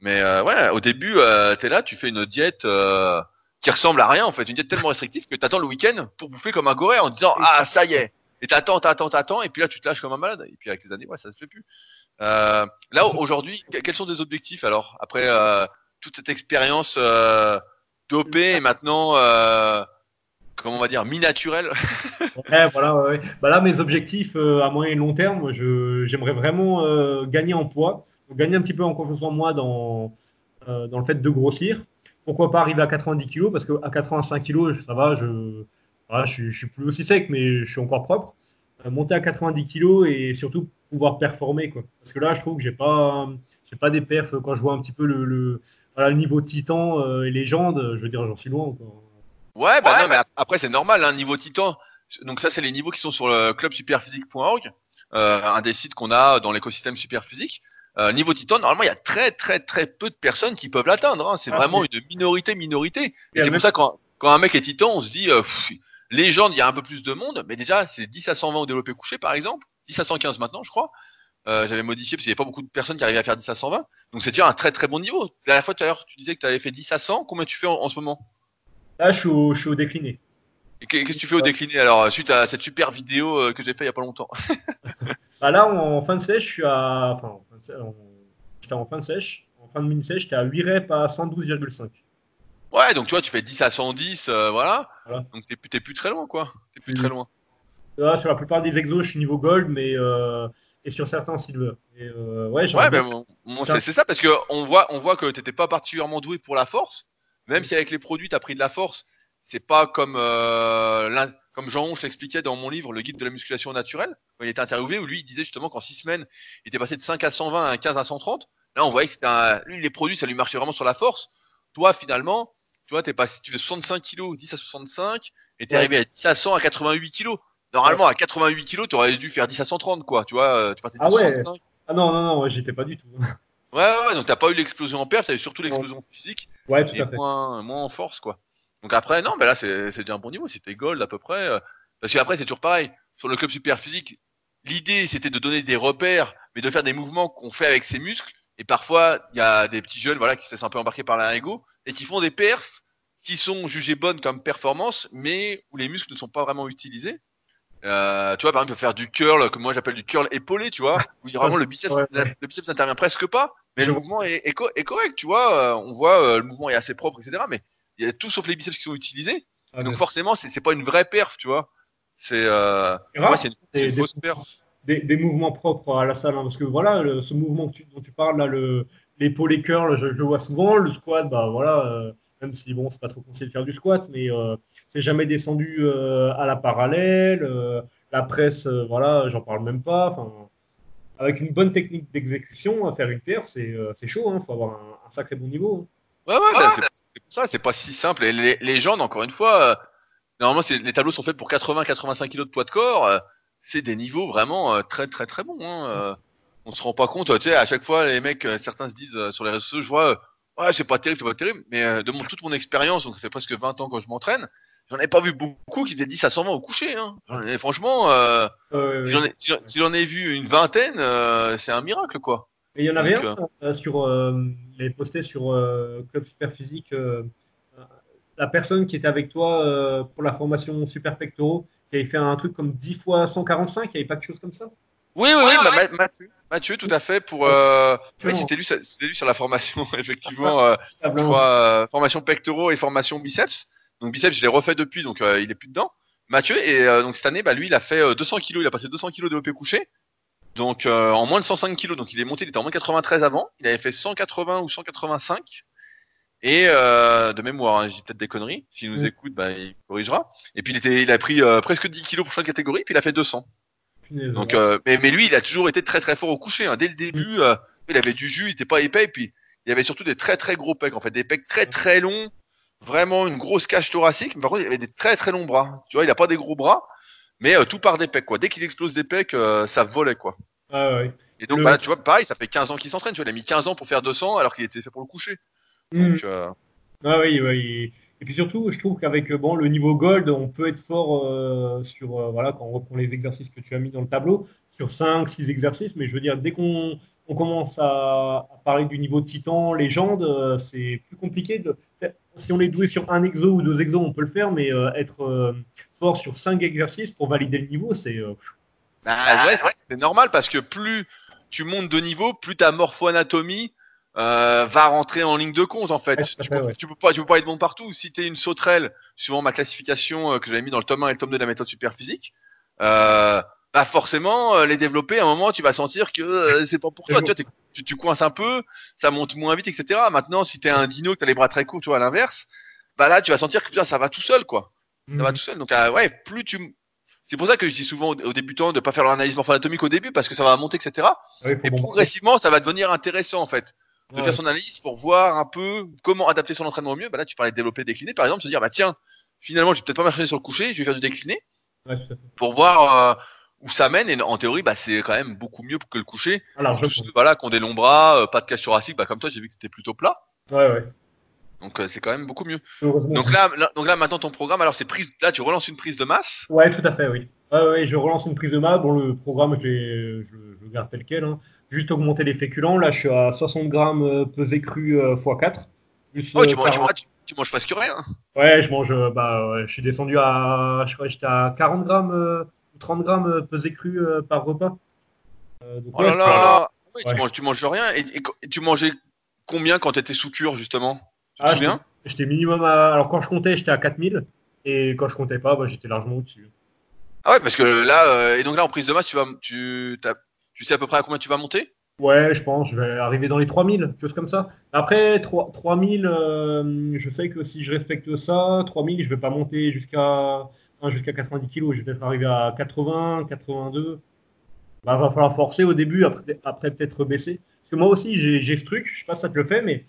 Mais ouais, au début, tu es là, tu fais une diète qui ressemble à rien en fait, une diète tellement restrictive que t'attends le week-end pour bouffer comme un goré en disant ah ça y est, et t'attends, t'attends, t'attends, et puis là tu te lâches comme un malade, et puis avec les années ouais ça se fait plus. Euh, là aujourd'hui, quels sont tes objectifs alors après euh, toute cette expérience euh, dopée et maintenant comment on va dire mi-naturel ouais, voilà. Bah là mes objectifs à moyen et long terme, j'aimerais vraiment gagner en poids, gagner un petit peu en confiance en moi dans dans le fait de grossir pourquoi pas arriver à 90 kg Parce qu'à 85 kg, ça va, je, je, suis plus aussi sec, mais je suis encore propre. Euh, monter à 90 kg et surtout pouvoir performer. Quoi. Parce que là, je trouve que j'ai pas, j'ai pas des perfs quand je vois un petit peu le, le, niveau titan euh, et légende. Je veux dire, j'en suis loin. Ouais, bah non, mais après, c'est normal, un hein, niveau titan. Donc, ça, c'est les niveaux qui sont sur le clubsuperphysique.org, euh, un des sites qu'on a dans l'écosystème superphysique. Euh, niveau Titan, normalement, il y a très très très peu de personnes qui peuvent l'atteindre. Hein. C'est ah, vraiment une minorité minorité. Et, c'est pour ça quand quand un mec est Titan, on se dit euh, légende, il y a un peu plus de monde, mais déjà c'est 10 à 120 au développé couché par exemple, 10 à 115 maintenant, je crois. Euh, j'avais modifié parce qu'il n'y avait pas beaucoup de personnes qui arrivaient à faire 10 à 120. Donc c'est déjà un très très bon niveau. La dernière fois tout à l'heure, tu disais que tu avais fait 10 à 100. Combien tu fais en, ce moment? Là, je suis au, je suis au décliné. Qu'est-ce que tu fais au décliné alors suite à cette super vidéo euh, que j'ai fait il y a pas longtemps? Bah Là, en fin de sèche, je suis à. Enfin, j'étais en fin de sèche. En fin de mini-sèche, j'étais à 8 reps à 112,5. Ouais, donc tu vois, tu fais 10 à 110, euh, voilà. Donc t'es plus, plus très loin, quoi. T'es plus très loin. Là, sur la plupart des exos, je suis niveau gold, mais euh, et sur certains silver. Et, euh, ouais, ouais ben, c'est ça parce que on voit, on voit que t'étais pas particulièrement doué pour la force, même si avec les produits t'as pris de la force. C'est pas comme comme Jean Honche l'expliquait dans mon livre, le guide de la musculation naturelle, quand il était interviewé, où lui il disait justement qu'en 6 semaines, il était passé de 5 à 120 à 15 à 130. Là, on voyait que c'était un... lui, les produits, ça lui marchait vraiment sur la force. Toi, finalement, tu vois, t'es pas, tu fais 65 kg, 10 à 65, et t'es arrivé à 10 à 100 à 88 kg. Normalement, à 88 kg, t'aurais dû faire 10 à 130, quoi. Tu vois, euh, tu partais de ah ouais. Ah non, non, non, j'étais pas du tout. Ouais, ouais, ouais, donc t'as pas eu l'explosion en perte, t'as eu surtout l'explosion physique. Ouais, tout à fait. Moins, moins en force, quoi. Donc après, non, mais là, c'est déjà un bon niveau. C'était gold à peu près. Euh, parce qu'après, c'est toujours pareil. Sur le club super physique, l'idée, c'était de donner des repères, mais de faire des mouvements qu'on fait avec ses muscles. Et parfois, il y a des petits jeunes voilà, qui se laissent un peu embarquer par l'ego et qui font des perfs qui sont jugées bonnes comme performance, mais où les muscles ne sont pas vraiment utilisés. Euh, tu vois, par exemple, faire du curl, que moi j'appelle du curl épaulé, tu vois, où vraiment le biceps, le biceps n'intervient presque pas, mais le mouvement est, est, correct, tu vois. Euh, on voit euh, le mouvement est assez propre, etc. Mais il y a tout sauf les biceps qui sont utilisés. Ah, donc forcément, c'est pas une vraie perf, tu vois. C'est euh, c'est une, fausse perf. Des, mouvements propres à la salle, hein, parce que voilà, ce mouvement dont tu parles là, le l'épaulé curl, je, le vois souvent. Le squat, bah voilà même si bon, c'est pas trop conseillé de faire du squat, mais euh, c'est jamais descendu euh, à la parallèle. Euh, la presse, voilà, j'en parle même pas. Enfin, avec une bonne technique d'exécution, faire une paire, c'est chaud. Il hein, faut avoir un, sacré bon niveau. Hein. Ouais, ouais, bah, c'est pour ça, c'est pas si simple. Et les, les gens, encore une fois, normalement, les tableaux sont faits pour 80-85 kg de poids de corps. C'est des niveaux vraiment très, très, très bons. Hein. on se rend pas compte. Tu sais, à chaque fois, les mecs, certains se disent sur les réseaux sociaux, je vois ouais, c'est pas terrible, c'est pas terrible, mais euh, de mon, toute mon expérience, donc ça fait presque 20 ans que je m'entraîne, j'en ai pas vu beaucoup qui faisaient 10 à 120 au coucher. Hein. franchement, euh, si j'en ai, vu une vingtaine, euh, c'est un miracle, quoi. Et il y en avait un euh, sur les postés sur Club Super Physique, la personne qui était avec toi pour la formation Super Pectoraux, qui avait fait un truc comme 10 fois 145, il n'y avait pas de chose comme ça? Oui, oui, oui, Mathieu, Mathieu, tout à fait, pour. Euh... c'était lui, lui, sur la formation, effectivement. Euh, je crois, euh, formation pectoraux et formation biceps. Donc biceps, je l'ai refait depuis, donc euh, il est plus dedans. Mathieu, et euh, donc cette année, bah, lui, il a fait euh, 200 kilos, il a passé 200 kilos de développé couché. Donc euh, en moins de 105 kilos, donc il est monté, il était en moins 93 avant, il avait fait 180 ou 185. Et euh, de mémoire, hein, j'ai peut-être des conneries. S'il nous Mm. écoute, bah, il corrigera. Et puis il, était, il a pris euh, presque 10 kilos pour chaque catégorie, puis il a fait 200. Punaise, Donc, euh, mais, mais lui, il a toujours été très très fort au coucher. hein. Dès le début, euh, il avait du jus, il était pas épais, et puis il avait surtout des très très gros pecs, en fait, des pecs très très longs, vraiment une grosse cage thoracique. Mais par contre, il avait des très très longs bras. Tu vois, il a pas des gros bras, mais tout part des pecs, quoi. Dès qu'il explose des pecs, ça volait, quoi. Ah, ouais. Et donc, Le- bah, là, tu vois, pareil, ça fait 15 ans qu'il s'entraîne. Tu vois, il a mis 15 ans pour faire 200 alors qu'il était fait pour le coucher. Mm. Donc, euh, Ah oui, oui. Et, puis surtout, je trouve qu'avec euh, bon, le niveau gold, on peut être fort euh, sur, euh, voilà, quand on reprend les exercices que tu as mis dans le tableau, sur 5, 6 exercices. Mais je veux dire, dès qu'on on commence à, à parler du niveau titan, légende, euh, c'est plus compliqué. De, si on est doué sur un exo ou deux exos, on peut le faire, mais être fort sur 5 exercices pour valider le niveau, c'est. bah, ouais, c'est- c'est normal parce que plus tu montes de niveau, plus ta morpho-anatomie euh, va rentrer en ligne de compte en fait. Tu, peux, ouais. tu peux pas, tu peux pas être bon partout. Si tu es une sauterelle, suivant ma classification euh, que j'avais mis dans le tome 1 et le tome 2 de la méthode super physique, euh, bah forcément, euh, les développer, à un moment, tu vas sentir que c'est pas pour toi. Tu, vois, tu, tu coinces un peu, ça monte moins vite, etc. Maintenant, si tu es un dino, que tu as les bras très courts, tu vois, à l'inverse, bah là, tu vas sentir que putain, ça va tout seul, quoi. Ça va tout seul. Donc, euh, ouais, plus tu. C'est pour ça que je dis souvent aux, débutants de pas faire leur analyse morpho-anatomique au début parce que ça va monter, etc. Et bon- progressivement, ça va devenir intéressant en fait de Ouais. faire son analyse pour voir un peu comment adapter son entraînement au mieux. Bah là, tu parlais de développer, décliner, par exemple, se dire bah tiens, finalement, je vais peut-être pas marcher sur le coucher, je vais faire du décliné Ouais, pour voir euh, où ça mène. Et en théorie, bah c'est quand même beaucoup mieux que le coucher. Alors, ceux, voilà, qui ont des longs bras, euh, pas de cage thoracique, bah comme toi, j'ai vu que c'était plutôt plat. Ouais, ouais. Donc euh, c'est quand même beaucoup mieux. Donc là, là- donc là, maintenant ton programme, alors c'est prise. Là, tu relances une prise de masse. Ouais, tout à fait, oui. Ouais, ouais, je relance une prise de masse. Bon, le programme, je, je, je le garde tel quel. hein. Juste augmenter les féculents. Là, je suis à 60 grammes euh, pesé cru euh, x 4. Plus, Oh, euh, tu, manges, tu, 40 manges, tu manges presque rien. Ouais, je mange. euh, bah, ouais, je suis descendu à. Je crois j'étais à 40 grammes euh, ou 30 grammes euh, pesé cru euh, par repas. Euh, donc, Oh là là. Oui, Ouais. tu, manges, tu manges rien. Et, et co- et tu mangeais combien quand tu étais sous cure, justement? Tu Ah, j'étais- minimum à. Alors, quand je comptais, j'étais à 4000. Et quand je comptais pas, bah, j'étais largement au-dessus. Ah ouais, parce que là, euh, et donc là, en prise de masse, tu vas, tu, t'as- tu sais à peu près à combien tu vas monter? Ouais, je pense, je vais arriver dans les 3000, chose comme ça. Après, 3, 3000, euh, je sais que si je respecte ça, 3000, je vais pas monter jusqu'à enfin, jusqu'à 90 kg. Je vais peut-être arriver à 80, 82. Bah, va falloir forcer au début, après, après peut-être baisser. Parce que moi aussi, j'ai ce truc, je sais pas si ça te le fait, mais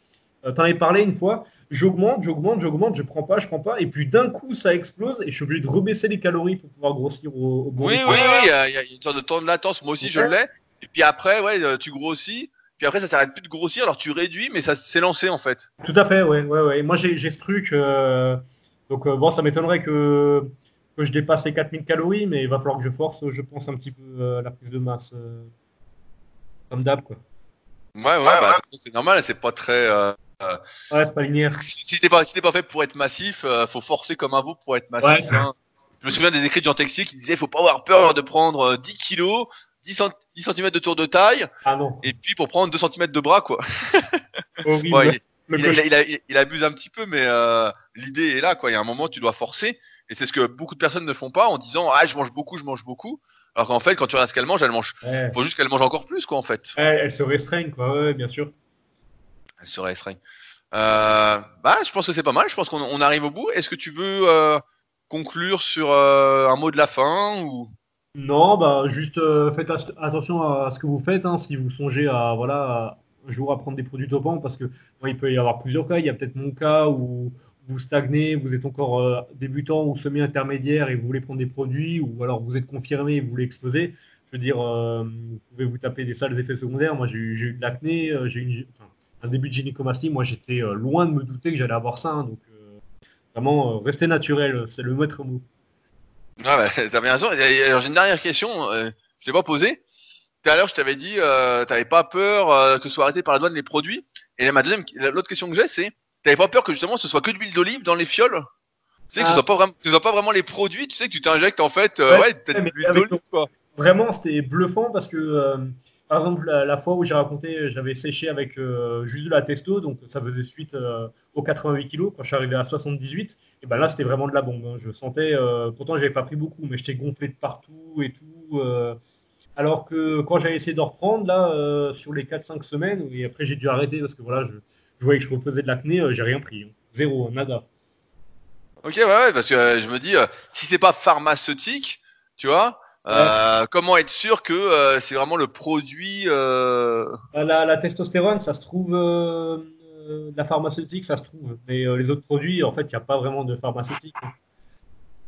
euh, t'en avais parlé une fois. J'augmente, j'augmente, j'augmente, je prends pas, je prends pas. Et puis d'un coup, ça explose et je suis obligé de rebaisser les calories pour pouvoir grossir au, au bon Oui, oui, oui, il y, a il y a une sorte de temps de latence. Moi aussi, je Ouais. l'ai. Et puis après, ouais, euh, tu grossis. Puis après, ça s'arrête plus de grossir, alors tu réduis, mais ça s'est lancé en fait. Tout à fait, ouais, ouais, ouais. Moi, j'ai ce truc. euh, donc, euh, bon, ça m'étonnerait que, que je dépasse les 4000 calories, mais il va falloir que je force, je pense, un petit peu euh, la prise de masse. euh, comme d'hab, quoi. Ouais, ouais, bah, c'est- c'est normal, c'est pas très. Euh, Ouais, c'est pas linéaire. Si t'es pas, si pas fait pour être massif, euh, faut forcer comme un veau pour être massif. Ouais. hein. Je me souviens des écrits de Jean Texier qui disaient faut pas avoir peur de prendre euh, 10 kilos, 10, cent- 10 cm de tour de taille, Ah non, et puis pour prendre 2 cm de bras, quoi. horrible. Ouais, il, abuse un petit peu, mais euh, l'idée est là, quoi. Il y a un moment, tu dois forcer, et c'est ce que beaucoup de personnes ne font pas en disant ah je mange beaucoup, je mange beaucoup, alors qu'en fait quand tu regardes ce qu'elle mange, elle mange. Ouais. Faut juste qu'elle mange encore plus, quoi, en fait. Ouais, elle se restreigne, quoi, bien sûr. Se restreint. Euh, bah, je pense que c'est pas mal. Je pense qu'on on arrive au bout. Est-ce que tu veux euh, conclure sur euh, un mot de la fin ou? Non, bah, juste euh, faites at- attention à ce que vous faites, hein, si vous songez à, voilà, un jour à prendre des produits dopants, parce que il peut y avoir plusieurs cas. Il y a peut-être mon cas où vous stagnez, vous êtes encore débutant ou semi-intermédiaire et vous voulez prendre des produits, ou alors vous êtes confirmé et vous voulez exploser. Je veux dire, vous pouvez vous taper des sales effets secondaires. Moi, j'ai eu, de l'acné, j'ai eu une- un début de gynécomastie. Moi, j'étais euh, loin de me douter que j'allais avoir ça. hein, donc, euh, vraiment, euh, restez naturel, c'est le maître mot. Ah bah, t'as bien raison. Alors, j'ai une dernière question. Euh, je t'ai pas posée. Tout à l'heure, je t'avais dit, euh, t'avais pas peur euh, que ce soit arrêté par la douane les produits. Et là, ma deuxième, l'autre question que j'ai, c'est, t'avais pas peur que justement ce soit que de l'huile d'olive dans les fioles? Tu sais que ce Ah. soit pas vraiment, que ce soit pas vraiment les produits. Tu sais que tu t'injectes en fait, Ouais, ouais, peut-être ouais, mais de l'huile avec d'olive quoi. Vraiment, c'était bluffant parce que par exemple, la, fois où j'ai raconté, j'avais séché avec euh, juste de la testo, donc ça faisait suite euh, aux 88 kg. Quand je suis arrivé à 78, et ben là, c'était vraiment de la bombe. Hein. Je sentais, euh, pourtant, j'avais pas pris beaucoup, mais j'étais gonflé de partout et tout. alors que quand j'avais essayé de reprendre, là, sur les 4-5 semaines, et après, j'ai dû arrêter parce que voilà, je, voyais que je refaisais de l'acné, j'ai rien pris. Hein. Zéro, nada. Ok, ouais, ouais parce que je me dis, si c'est pas pharmaceutique, tu vois, euh, comment être sûr que euh, c'est vraiment le produit euh, bah, la, testostérone, ça se trouve, la pharmaceutique, ça se trouve, mais les autres produits, en fait, il n'y a pas vraiment de pharmaceutique.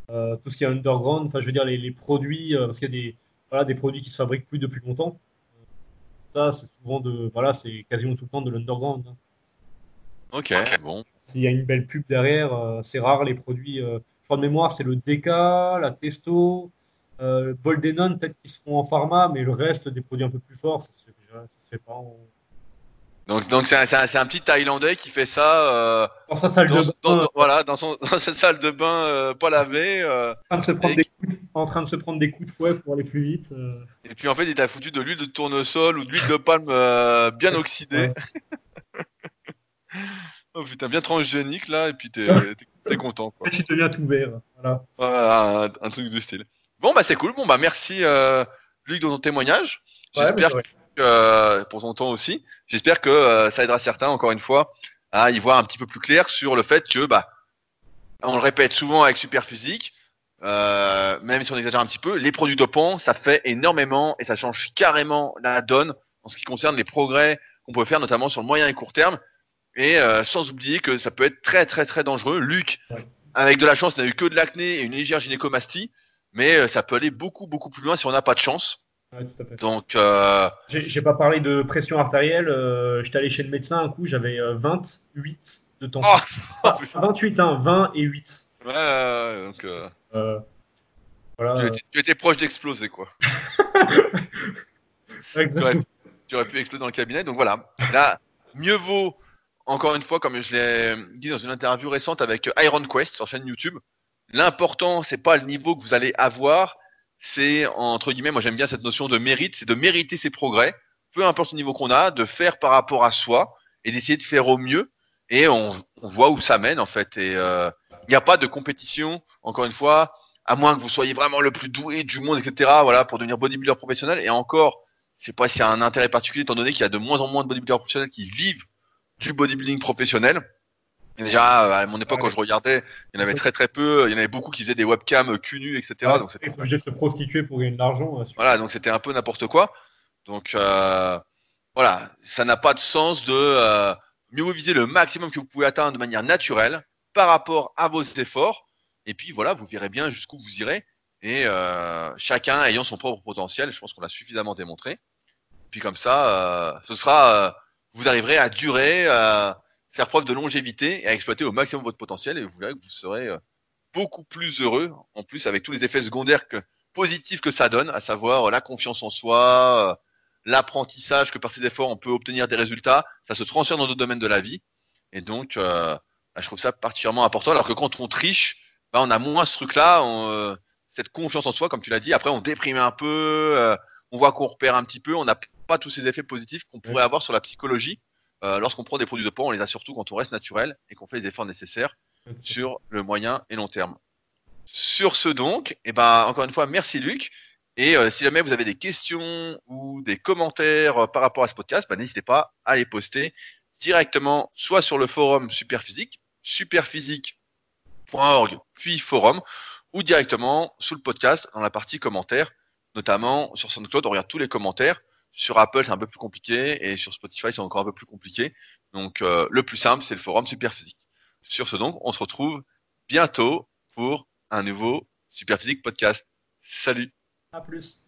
tout ce qui est underground, enfin, je veux dire, les, produits, parce qu'il y a des, voilà, des produits qui se fabriquent plus depuis longtemps. Ça, c'est souvent de, voilà, c'est quasiment tout le temps de l'underground. Hein. Ok, bon. S'il y a une belle pub derrière, c'est rare les produits. je crois de mémoire, c'est le DK, la Testo, euh, Boldenon, peut-être qu'ils se font en pharma, mais le reste des produits un peu plus forts, ça se fait, ça se fait pas en... Donc, donc c'est un, un, petit Thaïlandais qui fait ça euh, dans sa salle de bain. voilà, dans, son, dans sa salle de bain euh, pas lavée. Euh, en, train de se prendre des coups, en train de se prendre des coups de fouet pour aller plus vite. Et puis en fait, il t'a foutu de l'huile de tournesol ou de l'huile de palme bien oxydée. oh putain, bien transgénique là, et puis t'es es, content. Quoi. Et tu deviens tout vert. Voilà, voilà un, un truc de style. Bon, bah c'est cool. Bon, bah merci euh, Luc de ton témoignage. J'espère que euh, pour ton temps aussi. J'espère que euh, ça aidera certains, encore une fois, à y voir un petit peu plus clair sur le fait que, bah, on le répète souvent avec Superphysique, euh, même si on exagère un petit peu, les produits dopants, ça fait énormément et ça change carrément la donne en ce qui concerne les progrès qu'on peut faire, notamment sur le moyen et court terme. Et euh, sans oublier que ça peut être très très très dangereux. Luc, avec de la chance, n'a eu que de l'acné et une légère gynécomastie mais euh, ça peut aller beaucoup beaucoup plus loin si on n'a pas de chance. Ouais, tout à fait. Donc, euh... j'ai pas parlé de pression artérielle. Euh, J'étais allé chez le médecin un coup, j'avais 28 euh, de tension. Oh 28, hein, 20 et 8. Ouais, donc. Euh, voilà. Tu étais, proche d'exploser, quoi. tu, aurais, tu, aurais, pu exploser dans le cabinet. Donc voilà. Là, mieux vaut, encore une fois, comme je l'ai dit dans une interview récente avec Iron Quest sur chaîne YouTube, L'important, c'est pas le niveau que vous allez avoir, c'est entre guillemets, moi j'aime bien cette notion de mérite, c'est de mériter ses progrès, peu importe le niveau qu'on a, de faire par rapport à soi et d'essayer de faire au mieux. Et on, voit où ça mène en fait. Et euh, il n'y a pas de compétition, encore une fois, à moins que vous soyez vraiment le plus doué du monde, etc. Voilà, pour devenir bodybuilder professionnel. Et encore, je sais pas s'il y a un intérêt particulier, étant donné qu'il y a de moins en moins de bodybuilders professionnels qui vivent du bodybuilding professionnel. Déjà, euh, à mon époque, quand je regardais, il y en avait très très peu. Il y en avait beaucoup qui faisaient des webcams cul nu, etc. donc c'était obligé de se prostituer pour gagner de l'argent. Voilà, donc c'était un peu n'importe quoi. Donc euh, voilà, ça n'a pas de sens de euh, mieux viser le maximum que vous pouvez atteindre de manière naturelle par rapport à vos efforts. Et puis voilà, vous verrez bien jusqu'où vous irez. Et chacun ayant son propre potentiel, je pense qu'on l'a suffisamment démontré. Puis comme ça, ce sera, vous arriverez à durer faire preuve de longévité et à exploiter au maximum votre potentiel et vous verrez que vous serez euh, beaucoup plus heureux, en plus avec tous les effets secondaires que, positifs que ça donne, à savoir euh, la confiance en soi, euh, l'apprentissage que par ces efforts on peut obtenir des résultats, ça se transfère dans d'autres domaines de la vie. Et donc, euh, bah, je trouve ça particulièrement important. Alors que quand on triche, bah, on a moins ce truc-là, cette confiance en soi, comme tu l'as dit. Après, on déprime un peu, on voit qu'on repère un petit peu, on n'a pas tous ces effets positifs qu'on pourrait avoir sur la psychologie. Euh, lorsqu'on prend des produits de poids, on les a surtout quand on reste naturel et qu'on fait les efforts nécessaires sur le moyen et long terme. Sur ce donc, et eh ben, encore une fois, merci Luc. Et euh, si jamais vous avez des questions ou des commentaires euh, par rapport à ce podcast, ben, n'hésitez pas à les poster directement soit sur le forum Superphysique, superphysique.org, puis forum, ou directement sous le podcast dans la partie commentaires, notamment sur SoundCloud, on regarde tous les commentaires. Sur Apple, c'est un peu plus compliqué et sur Spotify, c'est encore un peu plus compliqué. Donc, euh, le plus simple, c'est le forum Superphysique. Sur ce, donc, on se retrouve bientôt pour un nouveau Superphysique podcast. Salut. À plus.